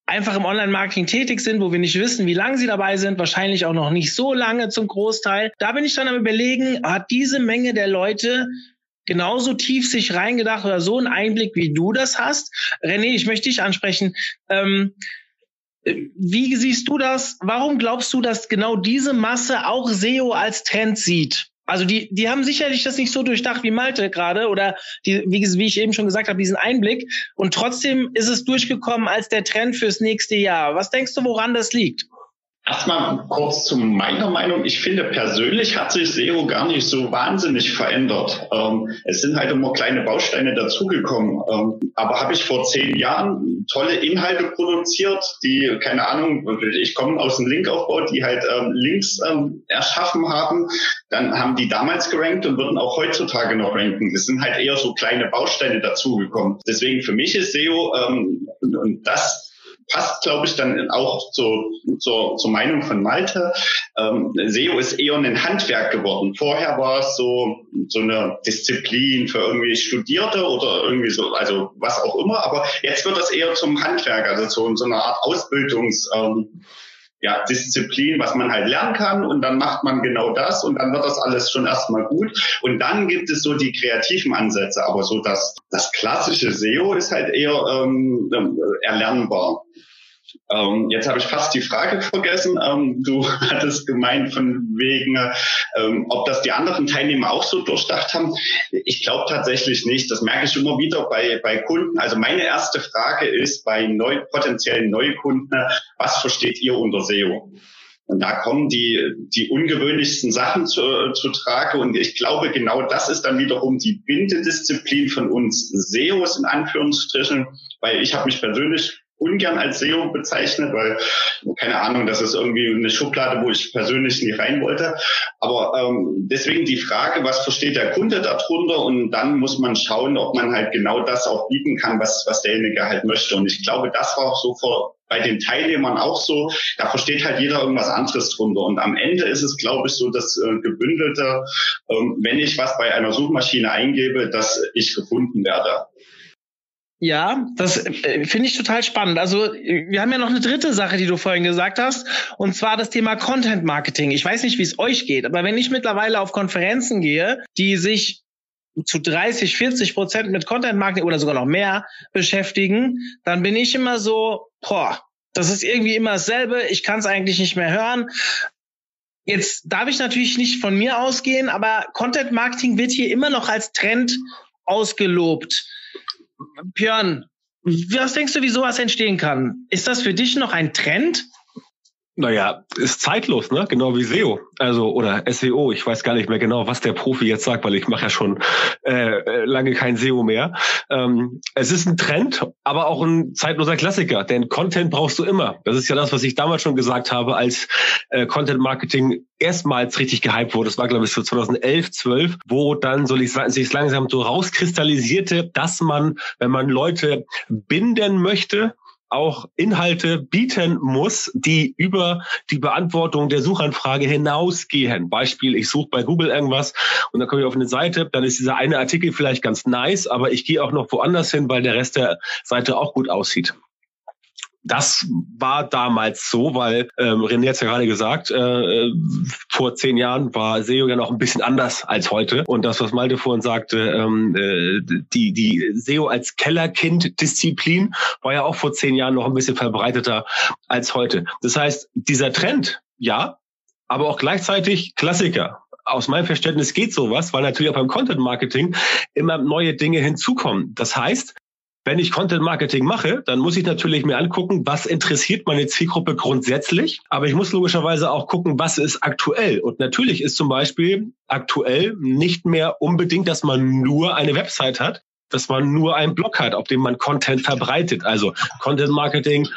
einfach im Online-Marketing tätig sind, wo wir nicht wissen, wie lange sie dabei sind, wahrscheinlich auch noch nicht so lange zum Großteil. Da bin ich dann am überlegen, hat diese Menge der Leute genauso tief sich reingedacht oder so einen Einblick, wie du das hast? René, ich möchte dich ansprechen. Ähm, wie siehst du das? Warum glaubst du, dass genau diese Masse auch SEO als Trend sieht? Also die, die haben sicherlich das nicht so durchdacht wie Malte gerade oder die, wie, wie ich eben schon gesagt habe, diesen Einblick. Und trotzdem ist es durchgekommen als der Trend fürs nächste Jahr. Was denkst du, woran das liegt? Erstmal kurz zu meiner Meinung. Ich finde persönlich hat sich SEO gar nicht so wahnsinnig verändert. Ähm, es sind halt immer kleine Bausteine dazugekommen. Ähm, aber habe ich vor zehn Jahren tolle Inhalte produziert, die, keine Ahnung, ich komme aus dem Linkaufbau, die halt ähm, Links ähm, erschaffen haben, dann haben die damals gerankt und würden auch heutzutage noch ranken. Es sind halt eher so kleine Bausteine dazugekommen. Deswegen für mich ist SEO ähm, und das passt, glaube ich, dann auch zu, zur, zur Meinung von Malte. Ähm, SEO ist eher ein Handwerk geworden. Vorher war es so, so eine Disziplin für irgendwie Studierte oder irgendwie so, also was auch immer. Aber jetzt wird das eher zum Handwerk, also zu so einer Art Ausbildungs, ähm, ja, Disziplin, was man halt lernen kann und dann macht man genau das und dann wird das alles schon erstmal gut und dann gibt es so die kreativen Ansätze, aber so das, das klassische SEO ist halt eher ähm, erlernbar. Ähm, jetzt habe ich fast die Frage vergessen. Ähm, du hattest gemeint von wegen, ähm, ob das die anderen Teilnehmer auch so durchdacht haben. Ich glaube tatsächlich nicht. Das merke ich immer wieder bei, bei Kunden. Also meine erste Frage ist bei neu, potenziellen Neukunden, was versteht ihr unter SEO? Und da kommen die, die ungewöhnlichsten Sachen zu, zu Trage. Und ich glaube, genau das ist dann wiederum die Bindedisziplin von uns SEOs in Anführungsstrichen, weil ich habe mich persönlich ungern als SEO bezeichnet, weil, keine Ahnung, das ist irgendwie eine Schublade, wo ich persönlich nie rein wollte. Aber ähm, deswegen die Frage, was versteht der Kunde darunter? Und dann muss man schauen, ob man halt genau das auch bieten kann, was, was derjenige halt möchte. Und ich glaube, das war auch so vor, bei den Teilnehmern auch so, da versteht halt jeder irgendwas anderes drunter. Und am Ende ist es, glaube ich, so das äh, gebündelte, ähm, wenn ich was bei einer Suchmaschine eingebe, dass ich gefunden werde. Ja, das äh, finde ich total spannend. Also wir haben ja noch eine dritte Sache, die du vorhin gesagt hast, und zwar das Thema Content Marketing. Ich weiß nicht, wie es euch geht, aber wenn ich mittlerweile auf Konferenzen gehe, die sich zu 30, 40 Prozent mit Content Marketing oder sogar noch mehr beschäftigen, dann bin ich immer so, boah, das ist irgendwie immer dasselbe. Ich kann es eigentlich nicht mehr hören. Jetzt darf ich natürlich nicht von mir ausgehen, aber Content Marketing wird hier immer noch als Trend ausgelobt. Björn, was denkst du, wie sowas entstehen kann? Ist das für dich noch ein Trend? Naja, ist zeitlos, ne? Genau wie SEO. Also oder SEO. Ich weiß gar nicht mehr genau, was der Profi jetzt sagt, weil ich mache ja schon äh, äh, lange kein SEO mehr. Ähm, es ist ein Trend, aber auch ein zeitloser Klassiker. Denn Content brauchst du immer. Das ist ja das, was ich damals schon gesagt habe, als äh, Content Marketing erstmals richtig gehypt wurde. Das war, glaube ich, so 2011, 12, wo dann so sich langsam so rauskristallisierte, dass man, wenn man Leute binden möchte, auch Inhalte bieten muss, die über die Beantwortung der Suchanfrage hinausgehen. Beispiel, ich suche bei Google irgendwas und dann komme ich auf eine Seite, dann ist dieser eine Artikel vielleicht ganz nice, aber ich gehe auch noch woanders hin, weil der Rest der Seite auch gut aussieht. Das war damals so, weil ähm, René hat ja gerade gesagt, äh, vor zehn Jahren war SEO ja noch ein bisschen anders als heute. Und das, was Malte vorhin sagte, ähm, äh, die, die SEO als Kellerkind-Disziplin war ja auch vor zehn Jahren noch ein bisschen verbreiteter als heute. Das heißt, dieser Trend, ja, aber auch gleichzeitig Klassiker aus meinem Verständnis geht sowas, weil natürlich auch beim Content Marketing immer neue Dinge hinzukommen. Das heißt, wenn ich Content Marketing mache, dann muss ich natürlich mir angucken, was interessiert meine Zielgruppe grundsätzlich. Aber ich muss logischerweise auch gucken, was ist aktuell. Und natürlich ist zum Beispiel aktuell nicht mehr unbedingt, dass man nur eine Website hat, dass man nur einen Blog hat, auf dem man Content verbreitet. Also Content Marketing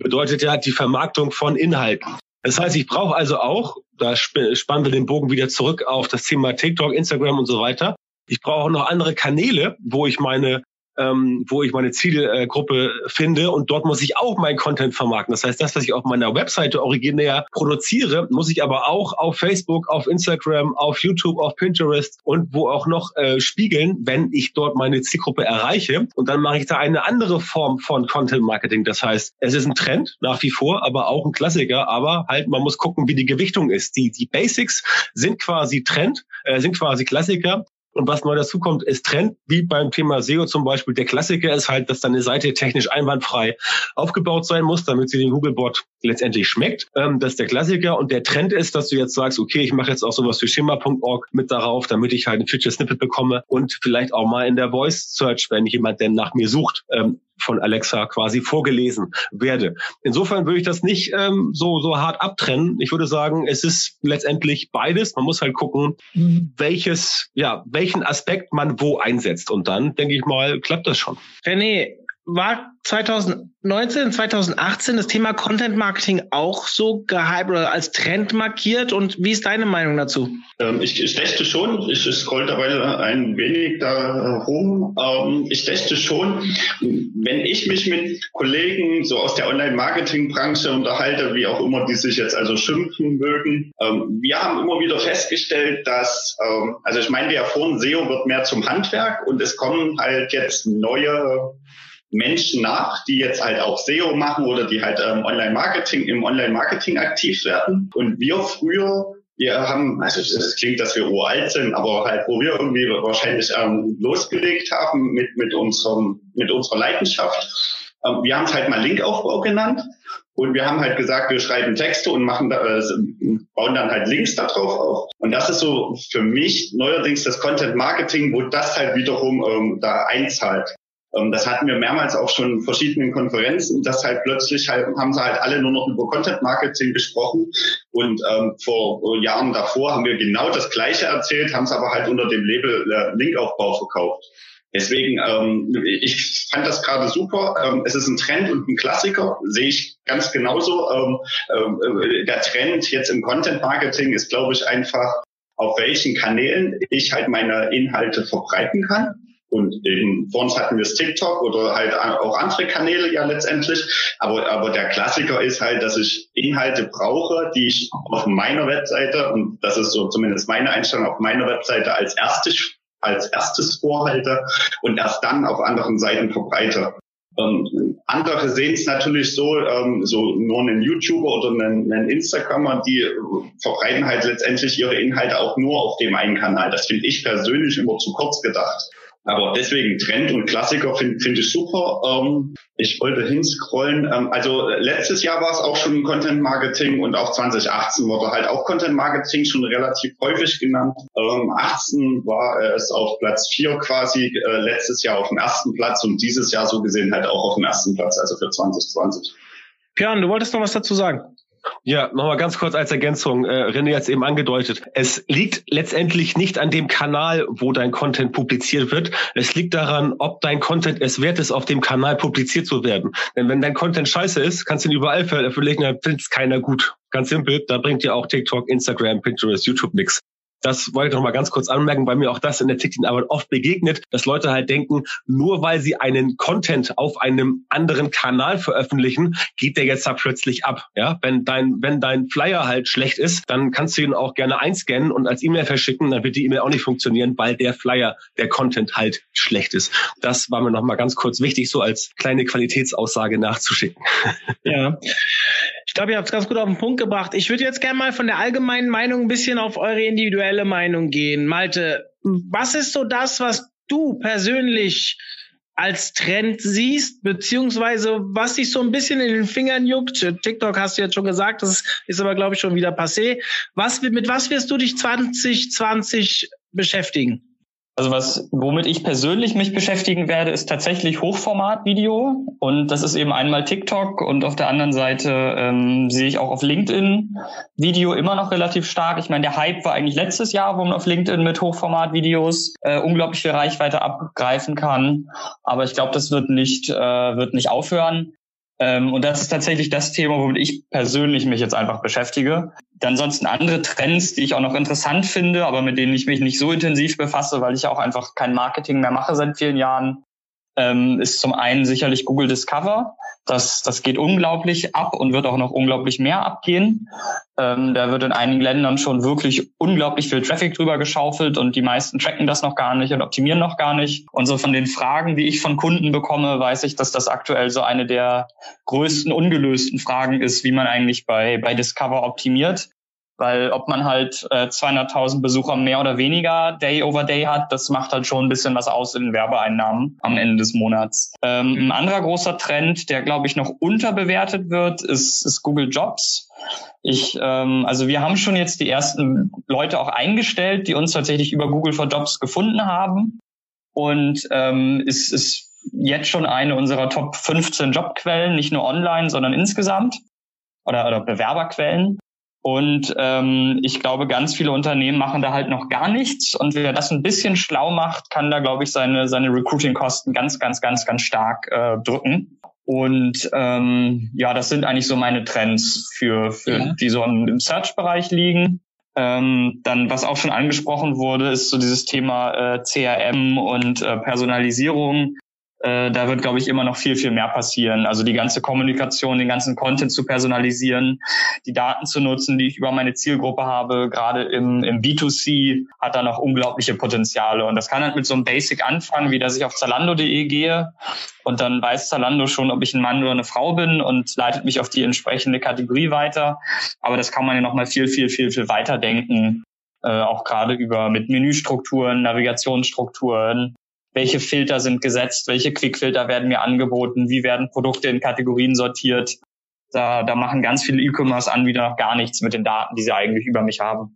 bedeutet ja die Vermarktung von Inhalten. Das heißt, ich brauche also auch, da spannen wir den Bogen wieder zurück auf das Thema TikTok, Instagram und so weiter. Ich brauche auch noch andere Kanäle, wo ich meine ähm, wo ich meine Zielgruppe finde und dort muss ich auch mein Content vermarkten. Das heißt, das, was ich auf meiner Webseite originär produziere, muss ich aber auch auf Facebook, auf Instagram, auf YouTube, auf Pinterest und wo auch noch äh, spiegeln, wenn ich dort meine Zielgruppe erreiche. Und dann mache ich da eine andere Form von Content Marketing. Das heißt, es ist ein Trend nach wie vor, aber auch ein Klassiker. Aber halt, man muss gucken, wie die Gewichtung ist. Die, die Basics sind quasi Trend, äh, sind quasi Klassiker. Und was neu dazu kommt, ist Trend, wie beim Thema SEO zum Beispiel. Der Klassiker ist halt, dass deine Seite technisch einwandfrei aufgebaut sein muss, damit sie den Googlebot letztendlich schmeckt. Ähm, das ist der Klassiker. Und der Trend ist, dass du jetzt sagst, okay, ich mache jetzt auch sowas wie schimmer.org mit darauf, damit ich halt ein Feature Snippet bekomme und vielleicht auch mal in der Voice Search, wenn jemand denn nach mir sucht, ähm, von Alexa quasi vorgelesen werde. Insofern würde ich das nicht ähm, so, so hart abtrennen. Ich würde sagen, es ist letztendlich beides. Man muss halt gucken, welches, ja, welchen Aspekt man wo einsetzt. Und dann, denke ich mal, klappt das schon. René, war 2019, 2018 das Thema Content Marketing auch so gehypt oder als Trend markiert? Und wie ist deine Meinung dazu? Ähm, ich, ich dächte schon, ich scroll dabei ein wenig da rum. Ähm, ich dächte schon, wenn ich mich mit Kollegen so aus der Online-Marketing-Branche unterhalte, wie auch immer die sich jetzt also schimpfen mögen, ähm, wir haben immer wieder festgestellt, dass, ähm, also ich meinte ja vorhin, SEO wird mehr zum Handwerk und es kommen halt jetzt neue Menschen nach, die jetzt halt auch SEO machen oder die halt ähm, Online-Marketing, im Online-Marketing aktiv werden. Und wir früher wir haben, also es klingt, dass wir uralt sind, aber halt, wo wir irgendwie wahrscheinlich ähm, losgelegt haben mit, mit, unserem, mit unserer Leidenschaft. Ähm, wir haben es halt mal Linkaufbau genannt und wir haben halt gesagt, wir schreiben Texte und machen da, äh, bauen dann halt Links darauf auf. Und das ist so für mich neuerdings das Content Marketing, wo das halt wiederum ähm, da einzahlt. Ähm, das hatten wir mehrmals auch schon in verschiedenen Konferenzen, dass halt plötzlich halt, haben sie halt alle nur noch über Content Marketing gesprochen. Und ähm, vor Jahren davor haben wir genau das Gleiche erzählt, haben es aber halt unter dem Label äh, Linkaufbau verkauft. Deswegen, ähm, ich fand das gerade super. Ähm, es ist ein Trend und ein Klassiker, sehe ich ganz genauso. Ähm, äh, der Trend jetzt im Content Marketing ist, glaube ich, einfach, auf welchen Kanälen ich halt meine Inhalte verbreiten kann. Und eben, vor uns hatten wir das TikTok oder halt auch andere Kanäle ja letztendlich. Aber, aber der Klassiker ist halt, dass ich Inhalte brauche, die ich auf meiner Webseite, und das ist so zumindest meine Einstellung, auf meiner Webseite als erstes, als erstes vorhalte und erst dann auf anderen Seiten verbreite. Ähm, andere sehen es natürlich so, ähm, so nur einen YouTuber oder einen, einen Instagrammer, die verbreiten halt letztendlich ihre Inhalte auch nur auf dem einen Kanal. Das finde ich persönlich immer zu kurz gedacht. Aber deswegen Trend und Klassiker finde find ich super. Ähm, ich wollte hinscrollen. Ähm, also letztes Jahr war es auch schon Content Marketing und auch 2018 wurde halt auch Content Marketing schon relativ häufig genannt. Ähm, 18 war es auf Platz 4 quasi, äh, letztes Jahr auf dem ersten Platz und dieses Jahr so gesehen halt auch auf dem ersten Platz, also für 2020. Björn, du wolltest noch was dazu sagen? Ja, nochmal ganz kurz als Ergänzung. Äh, René hat es eben angedeutet. Es liegt letztendlich nicht an dem Kanal, wo dein Content publiziert wird. Es liegt daran, ob dein Content es wert ist, auf dem Kanal publiziert zu werden. Denn wenn dein Content scheiße ist, kannst du ihn überall veröffentlichen, dann findet es keiner gut. Ganz simpel, da bringt dir auch TikTok, Instagram, Pinterest, YouTube nichts. Das wollte ich noch mal ganz kurz anmerken, weil mir auch das in der TikTok-Arbeit oft begegnet, dass Leute halt denken, nur weil sie einen Content auf einem anderen Kanal veröffentlichen, geht der jetzt da plötzlich ab. Ja, wenn dein, wenn dein Flyer halt schlecht ist, dann kannst du ihn auch gerne einscannen und als E-Mail verschicken, dann wird die E-Mail auch nicht funktionieren, weil der Flyer, der Content halt schlecht ist. Das war mir noch mal ganz kurz wichtig, so als kleine Qualitätsaussage nachzuschicken. Ja. Ich glaube, ihr habt es ganz gut auf den Punkt gebracht. Ich würde jetzt gerne mal von der allgemeinen Meinung ein bisschen auf eure individuelle Meinung gehen. Malte, was ist so das, was du persönlich als Trend siehst, beziehungsweise was dich so ein bisschen in den Fingern juckt. TikTok hast du jetzt schon gesagt, das ist aber, glaube ich, schon wieder passé. Was, mit was wirst du dich 2020 beschäftigen? Also was, womit ich persönlich mich beschäftigen werde, ist tatsächlich Hochformat-Video. Und das ist eben einmal TikTok und auf der anderen Seite ähm, sehe ich auch auf LinkedIn Video immer noch relativ stark. Ich meine, der Hype war eigentlich letztes Jahr, wo man auf LinkedIn mit Hochformat-Videos äh, unglaublich viel Reichweite abgreifen kann. Aber ich glaube, das wird nicht, äh, wird nicht aufhören. Ähm, und das ist tatsächlich das Thema, womit ich persönlich mich jetzt einfach beschäftige. Ansonsten andere Trends, die ich auch noch interessant finde, aber mit denen ich mich nicht so intensiv befasse, weil ich auch einfach kein Marketing mehr mache seit vielen Jahren, ähm, ist zum einen sicherlich Google Discover. Das, das geht unglaublich ab und wird auch noch unglaublich mehr abgehen. Ähm, da wird in einigen Ländern schon wirklich unglaublich viel Traffic drüber geschaufelt und die meisten tracken das noch gar nicht und optimieren noch gar nicht. Und so von den Fragen, die ich von Kunden bekomme, weiß ich, dass das aktuell so eine der größten ungelösten Fragen ist, wie man eigentlich bei, bei Discover optimiert. Weil ob man halt äh, 200.000 Besucher mehr oder weniger Day over Day hat, das macht halt schon ein bisschen was aus in den Werbeeinnahmen am Ende des Monats. Ähm, ein anderer großer Trend, der glaube ich noch unterbewertet wird, ist, ist Google Jobs. Ich, ähm, also wir haben schon jetzt die ersten Leute auch eingestellt, die uns tatsächlich über Google for Jobs gefunden haben. Und ähm, es ist jetzt schon eine unserer Top 15 Jobquellen, nicht nur online, sondern insgesamt oder, oder Bewerberquellen. Und ähm, ich glaube, ganz viele Unternehmen machen da halt noch gar nichts. Und wer das ein bisschen schlau macht, kann da, glaube ich, seine, seine Recruiting-Kosten ganz, ganz, ganz, ganz stark äh, drücken. Und ähm, ja, das sind eigentlich so meine Trends für, für ja. die so im Search-Bereich liegen. Ähm, dann, was auch schon angesprochen wurde, ist so dieses Thema äh, CRM und äh, Personalisierung. Äh, da wird, glaube ich, immer noch viel, viel mehr passieren. Also die ganze Kommunikation, den ganzen Content zu personalisieren, die Daten zu nutzen, die ich über meine Zielgruppe habe, gerade im, im B2C, hat da noch unglaubliche Potenziale. Und das kann halt mit so einem Basic anfangen, wie dass ich auf Zalando.de gehe und dann weiß Zalando schon, ob ich ein Mann oder eine Frau bin und leitet mich auf die entsprechende Kategorie weiter. Aber das kann man ja noch mal viel, viel, viel, viel weiter denken. Äh, auch gerade über mit Menüstrukturen, Navigationsstrukturen, welche Filter sind gesetzt, welche Quickfilter werden mir angeboten, wie werden Produkte in Kategorien sortiert. Da, da machen ganz viele E-Commerce-Anbieter noch gar nichts mit den Daten, die sie eigentlich über mich haben.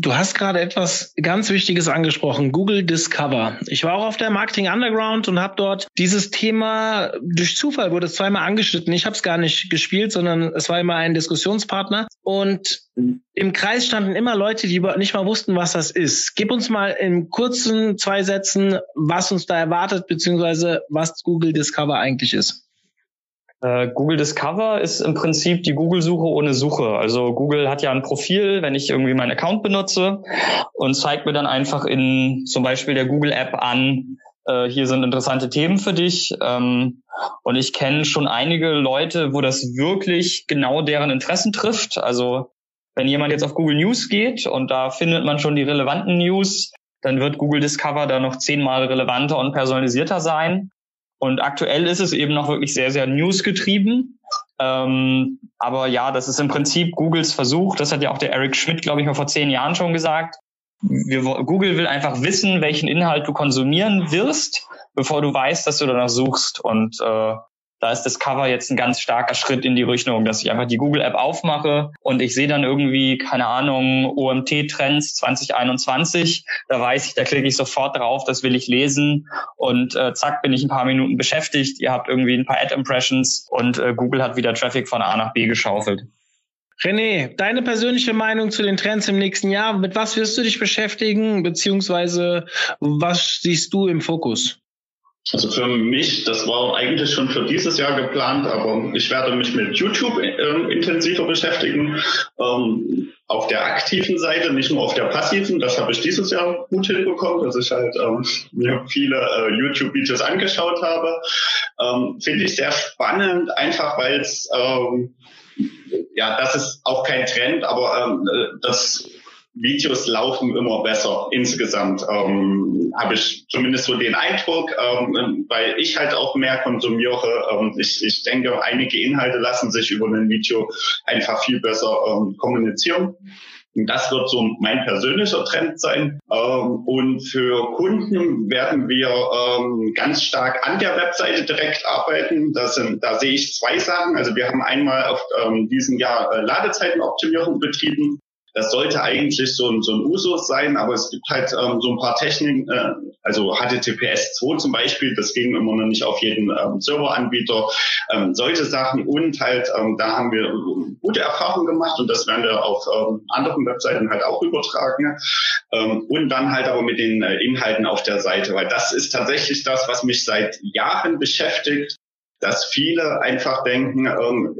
Du hast gerade etwas ganz Wichtiges angesprochen, Google Discover. Ich war auch auf der Marketing Underground und habe dort dieses Thema, durch Zufall wurde es zweimal angeschnitten. Ich habe es gar nicht gespielt, sondern es war immer ein Diskussionspartner. Und im Kreis standen immer Leute, die nicht mal wussten, was das ist. Gib uns mal in kurzen zwei Sätzen, was uns da erwartet, beziehungsweise was Google Discover eigentlich ist. Äh, Google Discover ist im Prinzip die Google-Suche ohne Suche. Also Google hat ja ein Profil, wenn ich irgendwie meinen Account benutze und zeigt mir dann einfach in zum Beispiel der Google-App an, äh, hier sind interessante Themen für dich. Ähm, und ich kenne schon einige Leute, wo das wirklich genau deren Interessen trifft. Also wenn jemand jetzt auf Google News geht und da findet man schon die relevanten News, dann wird Google Discover da noch zehnmal relevanter und personalisierter sein. Und aktuell ist es eben noch wirklich sehr, sehr newsgetrieben. Ähm, aber ja, das ist im Prinzip Googles Versuch. Das hat ja auch der Eric Schmidt, glaube ich, mal vor zehn Jahren schon gesagt. Wir, Google will einfach wissen, welchen Inhalt du konsumieren wirst, bevor du weißt, dass du danach suchst. Und äh, da ist das Cover jetzt ein ganz starker Schritt in die Richtung, dass ich einfach die Google-App aufmache und ich sehe dann irgendwie, keine Ahnung, OMT-Trends 2021. Da weiß ich, da klicke ich sofort drauf, das will ich lesen und äh, zack, bin ich ein paar Minuten beschäftigt. Ihr habt irgendwie ein paar Ad-Impressions und äh, Google hat wieder Traffic von A nach B geschaufelt. René, deine persönliche Meinung zu den Trends im nächsten Jahr. Mit was wirst du dich beschäftigen, beziehungsweise was siehst du im Fokus? Also für mich, das war eigentlich schon für dieses Jahr geplant, aber ich werde mich mit YouTube äh, intensiver beschäftigen. Ähm, auf der aktiven Seite, nicht nur auf der passiven. Das habe ich dieses Jahr gut hinbekommen, dass ich halt ähm, mir viele äh, YouTube-Videos angeschaut habe. Ähm, Finde ich sehr spannend, einfach weil es ähm, ja, das ist auch kein Trend, aber ähm, äh, das Videos laufen immer besser insgesamt, ähm, habe ich zumindest so den Eindruck, ähm, weil ich halt auch mehr konsumiere. Ähm, ich, ich denke, einige Inhalte lassen sich über ein Video einfach viel besser ähm, kommunizieren. Das wird so mein persönlicher Trend sein. Ähm, und für Kunden werden wir ähm, ganz stark an der Webseite direkt arbeiten. Das sind, da sehe ich zwei Sachen. Also wir haben einmal auf ähm, diesem Jahr äh, Ladezeitenoptimierung betrieben. Das sollte eigentlich so ein, so ein Usus sein, aber es gibt halt ähm, so ein paar Techniken, äh, also HTTPS 2 zum Beispiel, das ging immer noch nicht auf jeden ähm, Serveranbieter, ähm, solche Sachen. Und halt, ähm, da haben wir gute Erfahrungen gemacht und das werden wir auf ähm, anderen Webseiten halt auch übertragen. Ähm, und dann halt aber mit den äh, Inhalten auf der Seite, weil das ist tatsächlich das, was mich seit Jahren beschäftigt dass viele einfach denken, ähm,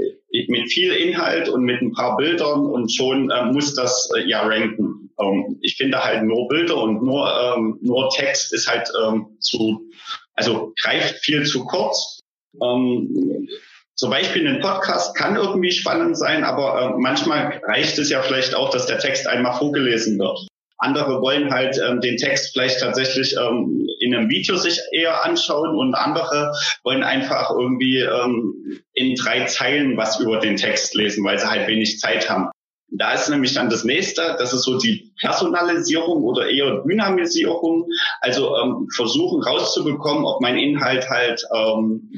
mit viel Inhalt und mit ein paar Bildern und schon ähm, muss das äh, ja ranken. Ähm, ich finde halt nur Bilder und nur, ähm, nur Text ist halt ähm, zu, also greift viel zu kurz. Ähm, zum Beispiel ein Podcast kann irgendwie spannend sein, aber äh, manchmal reicht es ja vielleicht auch, dass der Text einmal vorgelesen wird. Andere wollen halt ähm, den Text vielleicht tatsächlich ähm, in einem Video sich eher anschauen und andere wollen einfach irgendwie ähm, in drei Zeilen was über den Text lesen, weil sie halt wenig Zeit haben. Da ist nämlich dann das nächste, das ist so die Personalisierung oder eher Dynamisierung. Also ähm, versuchen rauszubekommen, ob mein Inhalt halt ähm,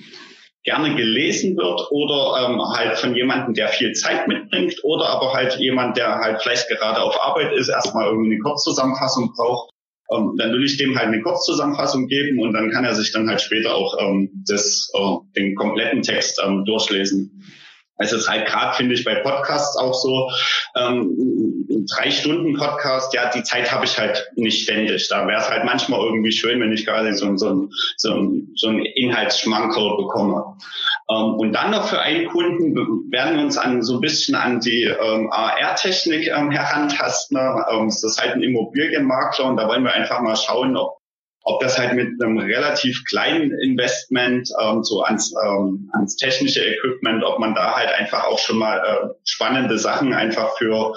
gerne gelesen wird oder ähm, halt von jemandem, der viel Zeit mitbringt oder aber halt jemand, der halt vielleicht gerade auf Arbeit ist, erstmal irgendwie eine Kurzzusammenfassung braucht. Ähm, dann will ich dem halt eine Kurzzusammenfassung geben und dann kann er sich dann halt später auch ähm, das, äh, den kompletten Text ähm, durchlesen. Es ist halt gerade, finde ich, bei Podcasts auch so, ähm, drei Stunden Podcast, ja, die Zeit habe ich halt nicht ständig. Da wäre es halt manchmal irgendwie schön, wenn ich gerade so, so, so, so einen Inhaltsschmankerl bekomme. Ähm, und dann noch für einen Kunden werden wir uns an so ein bisschen an die ähm, AR-Technik ähm, herantasten. Ähm, das ist halt ein Immobilienmakler und da wollen wir einfach mal schauen, ob ob das halt mit einem relativ kleinen Investment ähm, so ans, ähm, ans technische Equipment, ob man da halt einfach auch schon mal äh, spannende Sachen einfach für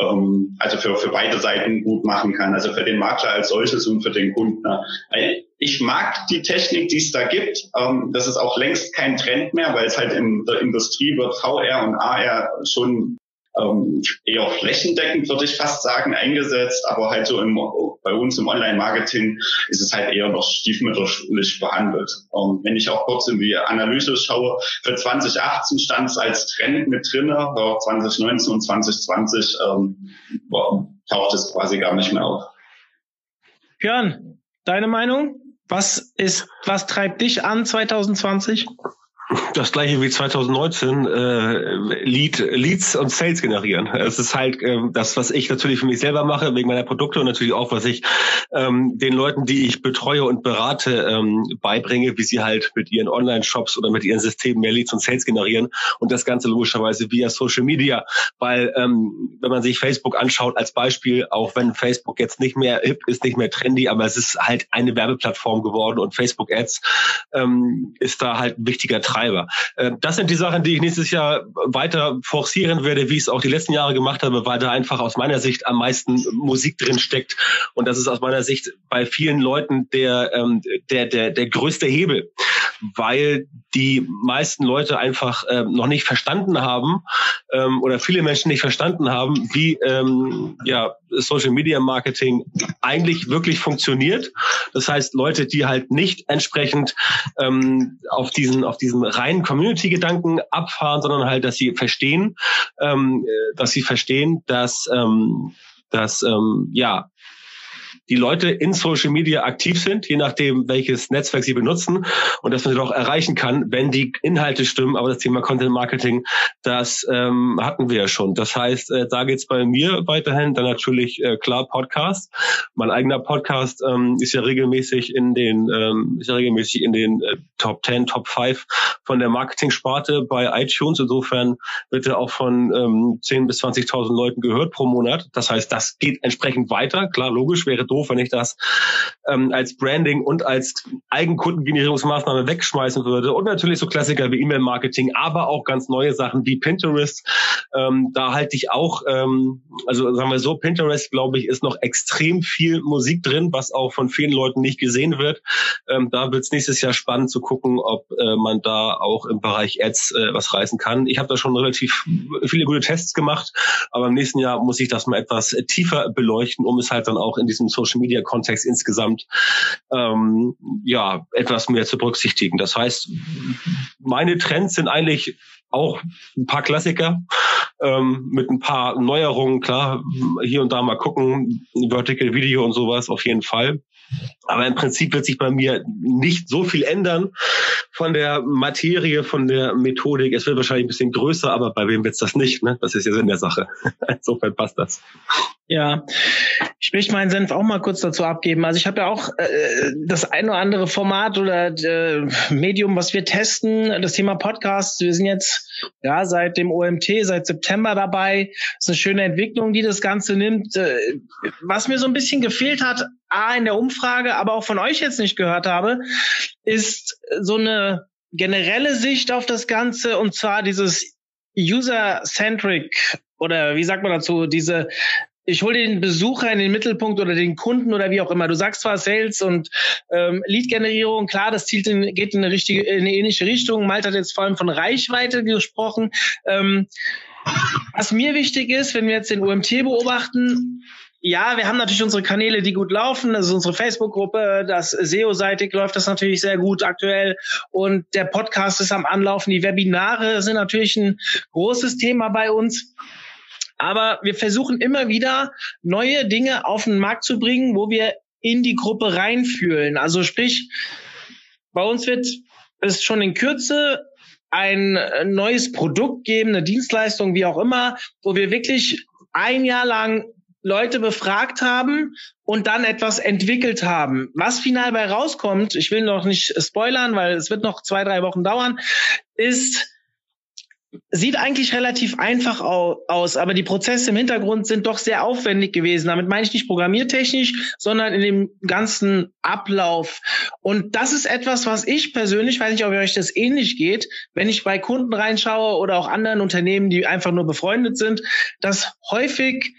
ähm, also für für beide Seiten gut machen kann, also für den Makler als solches und für den Kunden. Ne? Ich mag die Technik, die es da gibt. Ähm, das ist auch längst kein Trend mehr, weil es halt in der Industrie wird VR und AR schon ähm, eher flächendeckend, würde ich fast sagen, eingesetzt, aber halt so im, bei uns im Online-Marketing ist es halt eher noch stiefmütterlich behandelt. Ähm, wenn ich auch kurz in die Analyse schaue, für 2018 stand es als Trend mit drin, 2019 und 2020 ähm, taucht es quasi gar nicht mehr auf. Björn, deine Meinung? Was ist, was treibt dich an 2020? Das gleiche wie 2019, äh, Lead, Leads und Sales generieren. Es ist halt ähm, das, was ich natürlich für mich selber mache, wegen meiner Produkte und natürlich auch, was ich ähm, den Leuten, die ich betreue und berate, ähm, beibringe, wie sie halt mit ihren Online-Shops oder mit ihren Systemen mehr Leads und Sales generieren und das Ganze logischerweise via Social Media, weil ähm, wenn man sich Facebook anschaut als Beispiel, auch wenn Facebook jetzt nicht mehr hip ist, nicht mehr trendy, aber es ist halt eine Werbeplattform geworden und Facebook Ads ähm, ist da halt ein wichtiger Treiber Treiber. Äh, das sind die Sachen, die ich nächstes Jahr weiter forcieren werde, wie ich es auch die letzten Jahre gemacht habe, weil da einfach aus meiner Sicht am meisten Musik drin steckt. Und das ist aus meiner Sicht bei vielen Leuten der, ähm, der, der, der größte Hebel, weil die meisten Leute einfach ähm, noch nicht verstanden haben ähm, oder viele Menschen nicht verstanden haben, wie ja, Social Media Marketing eigentlich wirklich funktioniert. Das heißt, Leute, die halt nicht entsprechend auf diesen, auf diesen reinen Community-Gedanken abfahren, sondern halt, dass sie verstehen, ähm, dass sie verstehen, dass, ähm, dass ähm, ja die Leute in Social Media aktiv sind, je nachdem, welches Netzwerk sie benutzen und dass man sie auch erreichen kann, wenn die Inhalte stimmen. Aber das Thema Content Marketing, das ähm, hatten wir ja schon. Das heißt, äh, da geht's bei mir weiterhin. Dann natürlich äh, klar Podcast. Mein eigener Podcast ähm, ist ja regelmäßig in den ähm, ist ja regelmäßig in den äh, Top 10, Top 5 von der Marketing-Sparte bei iTunes. Insofern wird er auch von ähm, 10 bis 20.000 Leuten gehört pro Monat. Das heißt, das geht entsprechend weiter. Klar, logisch, wäre doof, wenn ich das ähm, als Branding und als Eigenkundengenerierungsmaßnahme wegschmeißen würde. Und natürlich so Klassiker wie E-Mail-Marketing, aber auch ganz neue Sachen wie Pinterest. Ähm, da halte ich auch, ähm, also sagen wir so, Pinterest, glaube ich, ist noch extrem viel Musik drin, was auch von vielen Leuten nicht gesehen wird. Ähm, da wird es nächstes Jahr spannend zu gucken, ob äh, man da auch im Bereich Ads äh, was reißen kann. Ich habe da schon relativ viele gute Tests gemacht, aber im nächsten Jahr muss ich das mal etwas tiefer beleuchten, um es halt dann auch in diesem Social Media Kontext insgesamt ähm, ja etwas mehr zu berücksichtigen. Das heißt, meine Trends sind eigentlich auch ein paar Klassiker ähm, mit ein paar Neuerungen, klar, hier und da mal gucken, Vertical Video und sowas auf jeden Fall. Aber im Prinzip wird sich bei mir nicht so viel ändern von der Materie, von der Methodik. Es wird wahrscheinlich ein bisschen größer, aber bei wem wird's das nicht? Ne? Das ist ja Sinn der Sache. Insofern passt das. Ja, ich möchte meinen Senf auch mal kurz dazu abgeben. Also ich habe ja auch äh, das ein oder andere Format oder äh, Medium, was wir testen, das Thema Podcast. Wir sind jetzt ja seit dem OMT, seit September dabei. Ist eine schöne Entwicklung, die das Ganze nimmt. Äh, was mir so ein bisschen gefehlt hat, A, in der Umfrage, aber auch von euch jetzt nicht gehört habe, ist so eine generelle Sicht auf das Ganze und zwar dieses User-Centric oder wie sagt man dazu, diese ich hole den Besucher in den Mittelpunkt oder den Kunden oder wie auch immer. Du sagst zwar Sales und ähm, Lead-Generierung, klar, das zielt in, geht in eine richtige, in eine ähnliche Richtung. Malte hat jetzt vor allem von Reichweite gesprochen. Ähm, was mir wichtig ist, wenn wir jetzt den UMT beobachten, ja, wir haben natürlich unsere Kanäle, die gut laufen. Das ist unsere Facebook-Gruppe, das SEO-seitig läuft das natürlich sehr gut aktuell. Und der Podcast ist am Anlaufen. Die Webinare sind natürlich ein großes Thema bei uns. Aber wir versuchen immer wieder neue Dinge auf den Markt zu bringen, wo wir in die Gruppe reinfühlen. Also sprich, bei uns wird es schon in Kürze ein neues Produkt geben, eine Dienstleistung, wie auch immer, wo wir wirklich ein Jahr lang Leute befragt haben und dann etwas entwickelt haben. Was final bei rauskommt, ich will noch nicht spoilern, weil es wird noch zwei, drei Wochen dauern, ist sieht eigentlich relativ einfach aus, aber die Prozesse im Hintergrund sind doch sehr aufwendig gewesen. Damit meine ich nicht programmiertechnisch, sondern in dem ganzen Ablauf. Und das ist etwas, was ich persönlich, weiß nicht, ob euch das ähnlich geht, wenn ich bei Kunden reinschaue oder auch anderen Unternehmen, die einfach nur befreundet sind, dass häufig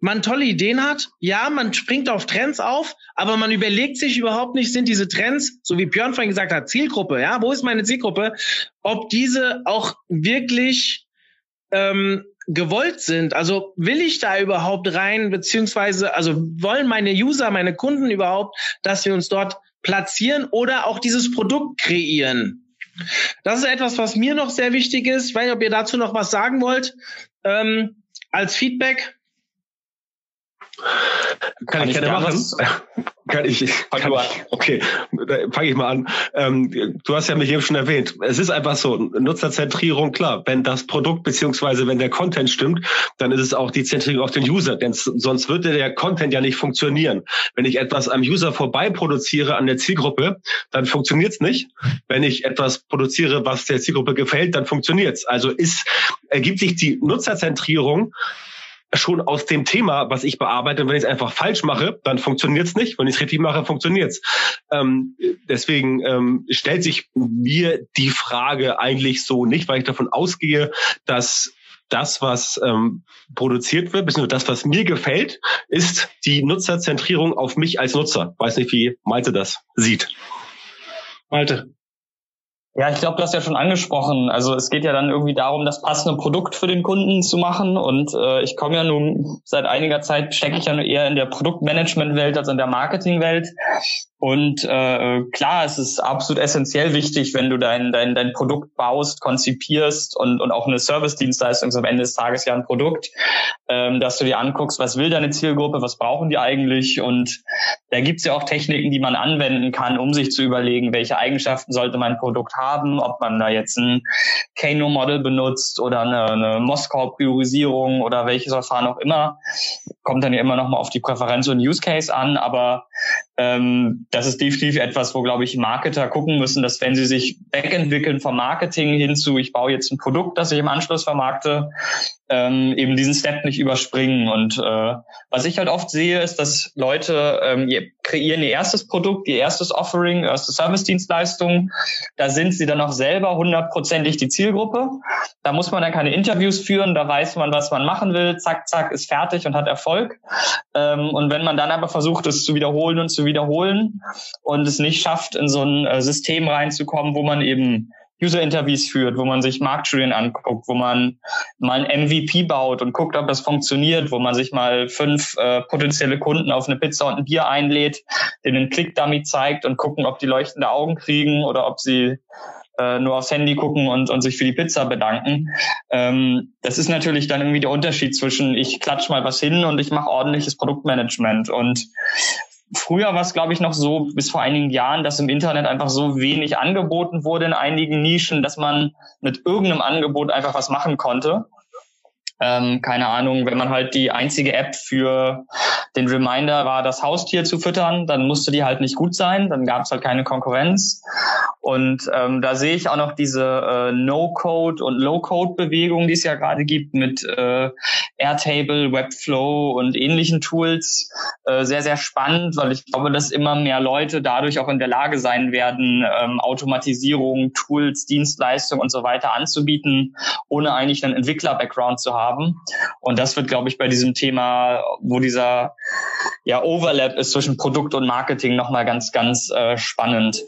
man tolle Ideen hat. Ja, man springt auf Trends auf, aber man überlegt sich überhaupt nicht, sind diese Trends, so wie Björn vorhin gesagt hat, Zielgruppe, ja, wo ist meine Zielgruppe, ob diese auch wirklich ähm, gewollt sind. Also will ich da überhaupt rein, beziehungsweise, also wollen meine User, meine Kunden überhaupt, dass wir uns dort platzieren oder auch dieses Produkt kreieren. Das ist etwas, was mir noch sehr wichtig ist. Ich weiß nicht, ob ihr dazu noch was sagen wollt. Ähm, als Feedback, kann, kann ich gerne machen. kann ich, kann ich, okay, fange ich mal an. Ähm, du hast ja mich eben schon erwähnt. Es ist einfach so, Nutzerzentrierung, klar, wenn das Produkt beziehungsweise wenn der Content stimmt, dann ist es auch die Zentrierung auf den User, denn sonst würde der Content ja nicht funktionieren. Wenn ich etwas am User vorbei produziere, an der Zielgruppe, dann funktioniert es nicht. Wenn ich etwas produziere, was der Zielgruppe gefällt, dann funktioniert es. Also ist, ergibt sich die Nutzerzentrierung schon aus dem Thema, was ich bearbeite. wenn ich es einfach falsch mache, dann funktioniert es nicht. Wenn ich es richtig mache, funktioniert es. Ähm, deswegen ähm, stellt sich mir die Frage eigentlich so nicht, weil ich davon ausgehe, dass das, was ähm, produziert wird, beziehungsweise das, was mir gefällt, ist die Nutzerzentrierung auf mich als Nutzer. Weiß nicht, wie Malte das sieht. Malte. Ja, ich glaube, du hast ja schon angesprochen. Also es geht ja dann irgendwie darum, das passende Produkt für den Kunden zu machen. Und äh, ich komme ja nun seit einiger Zeit, stecke ich ja nur eher in der Produktmanagement-Welt als in der Marketing-Welt. Und äh, klar, es ist absolut essentiell wichtig, wenn du dein, dein, dein Produkt baust, konzipierst und, und auch eine Service-Dienstleistung ist am Ende des Tages ja ein Produkt, ähm, dass du dir anguckst, was will deine Zielgruppe, was brauchen die eigentlich. Und da gibt's ja auch Techniken, die man anwenden kann, um sich zu überlegen, welche Eigenschaften sollte mein Produkt haben, ob man da jetzt ein Kano-Model benutzt oder eine, eine Moskau-Priorisierung oder welches Verfahren auch immer. Kommt dann ja immer noch mal auf die Präferenz und Use Case an, aber ähm, das ist definitiv etwas, wo, glaube ich, Marketer gucken müssen, dass wenn sie sich wegentwickeln vom Marketing hinzu, ich baue jetzt ein Produkt, das ich im Anschluss vermarkte, ähm, eben diesen Step nicht überspringen. Und äh, was ich halt oft sehe, ist, dass Leute ähm, kreieren ihr erstes Produkt, ihr erstes Offering, erste Service-Dienstleistung. Da sind sie dann auch selber hundertprozentig die Zielgruppe. Da muss man dann keine Interviews führen, da weiß man, was man machen will. Zack, zack, ist fertig und hat Erfolg. Ähm, und wenn man dann aber versucht, es zu wiederholen und zu wiederholen und es nicht schafft, in so ein äh, System reinzukommen, wo man eben User-Interviews führt, wo man sich Marktstudien anguckt, wo man mal ein MVP baut und guckt, ob das funktioniert, wo man sich mal fünf äh, potenzielle Kunden auf eine Pizza und ein Bier einlädt, denen einen Click-Dummy zeigt und gucken, ob die leuchtende Augen kriegen oder ob sie äh, nur aufs Handy gucken und, und sich für die Pizza bedanken. Ähm, das ist natürlich dann irgendwie der Unterschied zwischen ich klatsch mal was hin und ich mache ordentliches Produktmanagement. Und Früher war es, glaube ich, noch so, bis vor einigen Jahren, dass im Internet einfach so wenig angeboten wurde in einigen Nischen, dass man mit irgendeinem Angebot einfach was machen konnte. Ähm, keine Ahnung, wenn man halt die einzige App für den Reminder war, das Haustier zu füttern, dann musste die halt nicht gut sein, dann gab es halt keine Konkurrenz. Und ähm, da sehe ich auch noch diese äh, No-Code und Low-Code-Bewegung, die es ja gerade gibt mit äh, Airtable, Webflow und ähnlichen Tools, äh, sehr, sehr spannend, weil ich glaube, dass immer mehr Leute dadurch auch in der Lage sein werden, ähm, Automatisierung, Tools, Dienstleistungen und so weiter anzubieten, ohne eigentlich einen Entwickler-Background zu haben. Und das wird, glaube ich, bei diesem Thema, wo dieser ja, Overlap ist zwischen Produkt und Marketing nochmal ganz, ganz äh, spannend.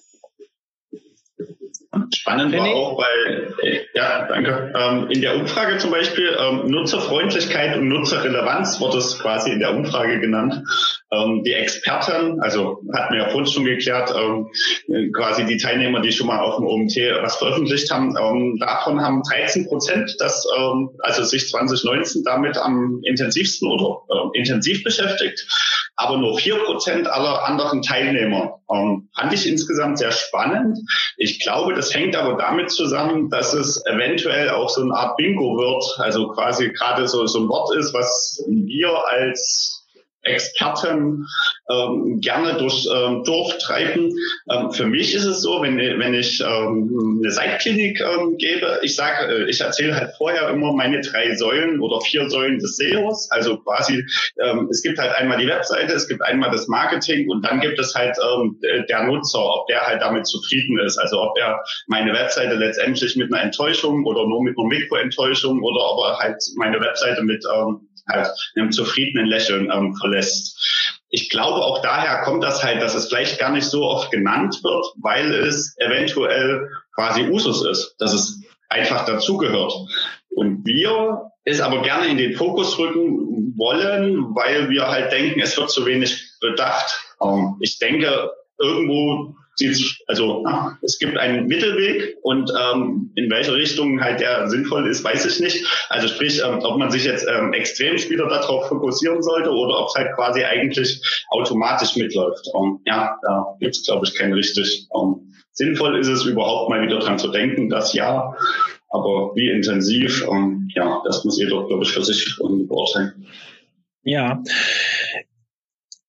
Spannend war auch bei, ja, danke. Ähm, in der Umfrage zum Beispiel ähm, Nutzerfreundlichkeit und Nutzerrelevanz wurde es quasi in der Umfrage genannt. Ähm, die Experten, also hatten wir ja vorhin schon geklärt, ähm, quasi die Teilnehmer, die schon mal auf dem OMT was veröffentlicht haben, ähm, davon haben 13 Prozent das, also sich 2019 damit am intensivsten oder intensiv beschäftigt, aber nur vier Prozent aller anderen Teilnehmer. Fand ich insgesamt sehr spannend. Ich glaube, das hängt aber damit zusammen, dass es eventuell auch so eine Art Bingo wird, also quasi gerade so, so ein Wort ist, was wir als Experten ähm, gerne durch ähm, Dorf treiben. Ähm, für mich ist es so, wenn, wenn ich ähm, eine Seitklinik ähm, gebe, ich sage, äh, ich erzähle halt vorher immer meine drei Säulen oder vier Säulen des SEOs. Also quasi, ähm, es gibt halt einmal die Webseite, es gibt einmal das Marketing und dann gibt es halt ähm, der Nutzer, ob der halt damit zufrieden ist. Also ob er meine Webseite letztendlich mit einer Enttäuschung oder nur mit einer Mikroenttäuschung oder ob er halt meine Webseite mit ähm, halt einem zufriedenen Lächeln ähm, verlässt. Ich glaube, auch daher kommt das halt, dass es vielleicht gar nicht so oft genannt wird, weil es eventuell quasi Usus ist, dass es einfach dazugehört. Und wir es aber gerne in den Fokus rücken wollen, weil wir halt denken, es wird zu wenig bedacht. Ähm, ich denke, irgendwo also es gibt einen Mittelweg und ähm, in welche Richtung halt der sinnvoll ist, weiß ich nicht. Also sprich, ähm, ob man sich jetzt ähm, extrem später darauf fokussieren sollte oder ob es halt quasi eigentlich automatisch mitläuft. Um, ja, da gibt es, glaube ich, kein richtig. Um, sinnvoll ist es überhaupt mal wieder dran zu denken, dass ja, aber wie intensiv, um, ja, das muss jeder, glaube ich, für sich beurteilen. Ja,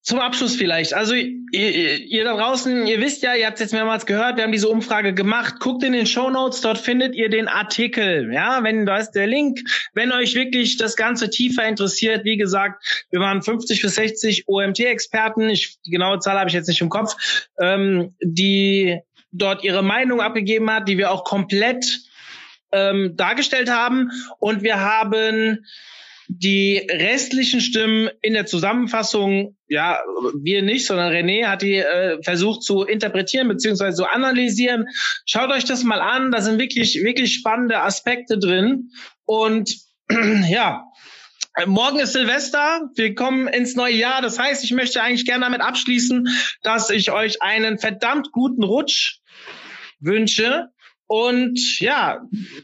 zum Abschluss vielleicht. Also ihr, ihr da draußen, ihr wisst ja, ihr habt es jetzt mehrmals gehört, wir haben diese Umfrage gemacht. Guckt in den Show Notes, dort findet ihr den Artikel. Ja, wenn da ist der Link. Wenn euch wirklich das Ganze tiefer interessiert, wie gesagt, wir waren 50 bis 60 OMT-Experten. Ich, die genaue Zahl habe ich jetzt nicht im Kopf, ähm, die dort ihre Meinung abgegeben hat, die wir auch komplett ähm, dargestellt haben. Und wir haben die restlichen Stimmen in der Zusammenfassung, ja, wir nicht, sondern René hat die äh, versucht zu interpretieren bzw. zu analysieren. Schaut euch das mal an, da sind wirklich, wirklich spannende Aspekte drin. Und ja, morgen ist Silvester. Wir kommen ins neue Jahr. Das heißt, ich möchte eigentlich gerne damit abschließen, dass ich euch einen verdammt guten Rutsch wünsche. Und ja,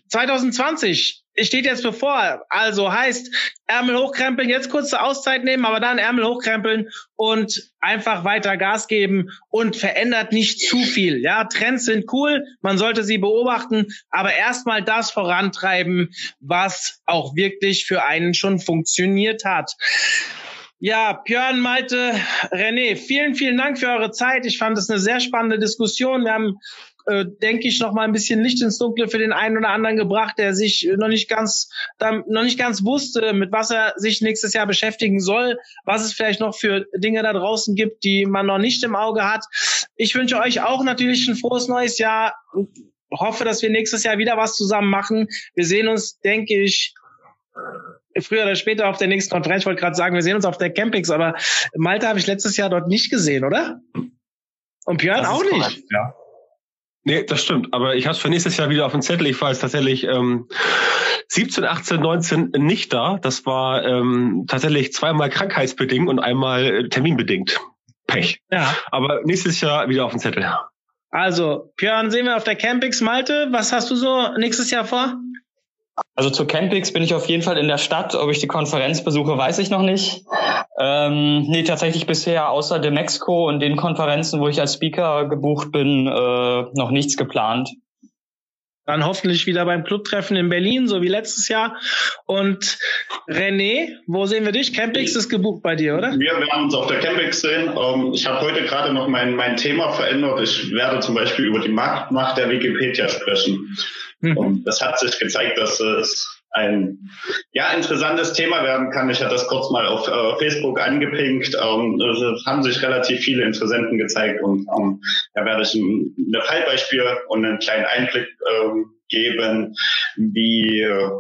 2020 steht jetzt bevor. Also heißt, Ärmel hochkrempeln, jetzt kurze Auszeit nehmen, aber dann Ärmel hochkrempeln und einfach weiter Gas geben und verändert nicht zu viel. Ja, Trends sind cool, man sollte sie beobachten, aber erstmal das vorantreiben, was auch wirklich für einen schon funktioniert hat. Ja, Björn, Malte, René, vielen, vielen Dank für eure Zeit. Ich fand es eine sehr spannende Diskussion. Wir haben äh, denke ich, noch mal ein bisschen Licht ins Dunkle für den einen oder anderen gebracht, der sich noch nicht ganz, noch nicht ganz wusste, mit was er sich nächstes Jahr beschäftigen soll, was es vielleicht noch für Dinge da draußen gibt, die man noch nicht im Auge hat. Ich wünsche euch auch natürlich ein frohes neues Jahr. Hoffe, dass wir nächstes Jahr wieder was zusammen machen. Wir sehen uns, denke ich, früher oder später auf der nächsten Konferenz. Ich wollte gerade sagen, wir sehen uns auf der Campings, aber Malta habe ich letztes Jahr dort nicht gesehen, oder? Und Björn auch nicht. Korrekt, ja. Nee, das stimmt. Aber ich habe es für nächstes Jahr wieder auf dem Zettel. Ich war jetzt tatsächlich ähm, 17, 18, 19 nicht da. Das war ähm, tatsächlich zweimal krankheitsbedingt und einmal äh, terminbedingt. Pech. Ja. Aber nächstes Jahr wieder auf dem Zettel. Also, Björn, sehen wir auf der Campix Malte. Was hast du so nächstes Jahr vor? Also zur Campix bin ich auf jeden Fall in der Stadt. Ob ich die Konferenz besuche, weiß ich noch nicht. Ähm, nee, tatsächlich bisher außer der Mexiko und den Konferenzen, wo ich als Speaker gebucht bin, äh, noch nichts geplant. Dann hoffentlich wieder beim Clubtreffen in Berlin, so wie letztes Jahr. Und René, wo sehen wir dich? Campix ist gebucht bei dir, oder? Wir werden uns auf der Campix sehen. Ähm, ich habe heute gerade noch mein, mein Thema verändert. Ich werde zum Beispiel über die Marktmacht der Wikipedia sprechen. Mhm. Und das hat sich gezeigt, dass es ein ja interessantes Thema werden kann. Ich hatte das kurz mal auf äh, Facebook angepinkt. Ähm, es haben sich relativ viele Interessenten gezeigt und ähm, da werde ich ein, ein Fallbeispiel und einen kleinen Einblick ähm, geben, wie äh,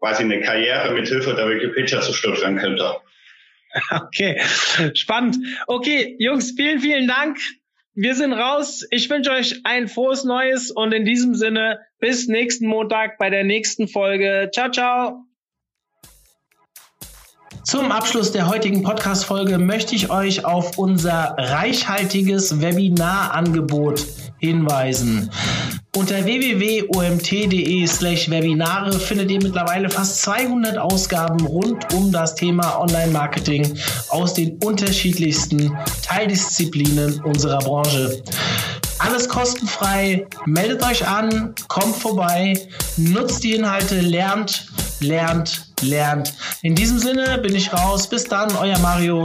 quasi eine Karriere mit Hilfe der Wikipedia zerstört werden könnte. Okay, spannend. Okay, Jungs, vielen, vielen Dank wir sind raus. Ich wünsche euch ein frohes Neues und in diesem Sinne bis nächsten Montag bei der nächsten Folge. Ciao, ciao. Zum Abschluss der heutigen Podcast-Folge möchte ich euch auf unser reichhaltiges Webinarangebot hinweisen. Unter www.omt.de slash Webinare findet ihr mittlerweile fast 200 Ausgaben rund um das Thema Online-Marketing aus den unterschiedlichsten Teildisziplinen unserer Branche. Alles kostenfrei. Meldet euch an, kommt vorbei, nutzt die Inhalte, lernt, lernt, lernt. In diesem Sinne bin ich raus. Bis dann, euer Mario.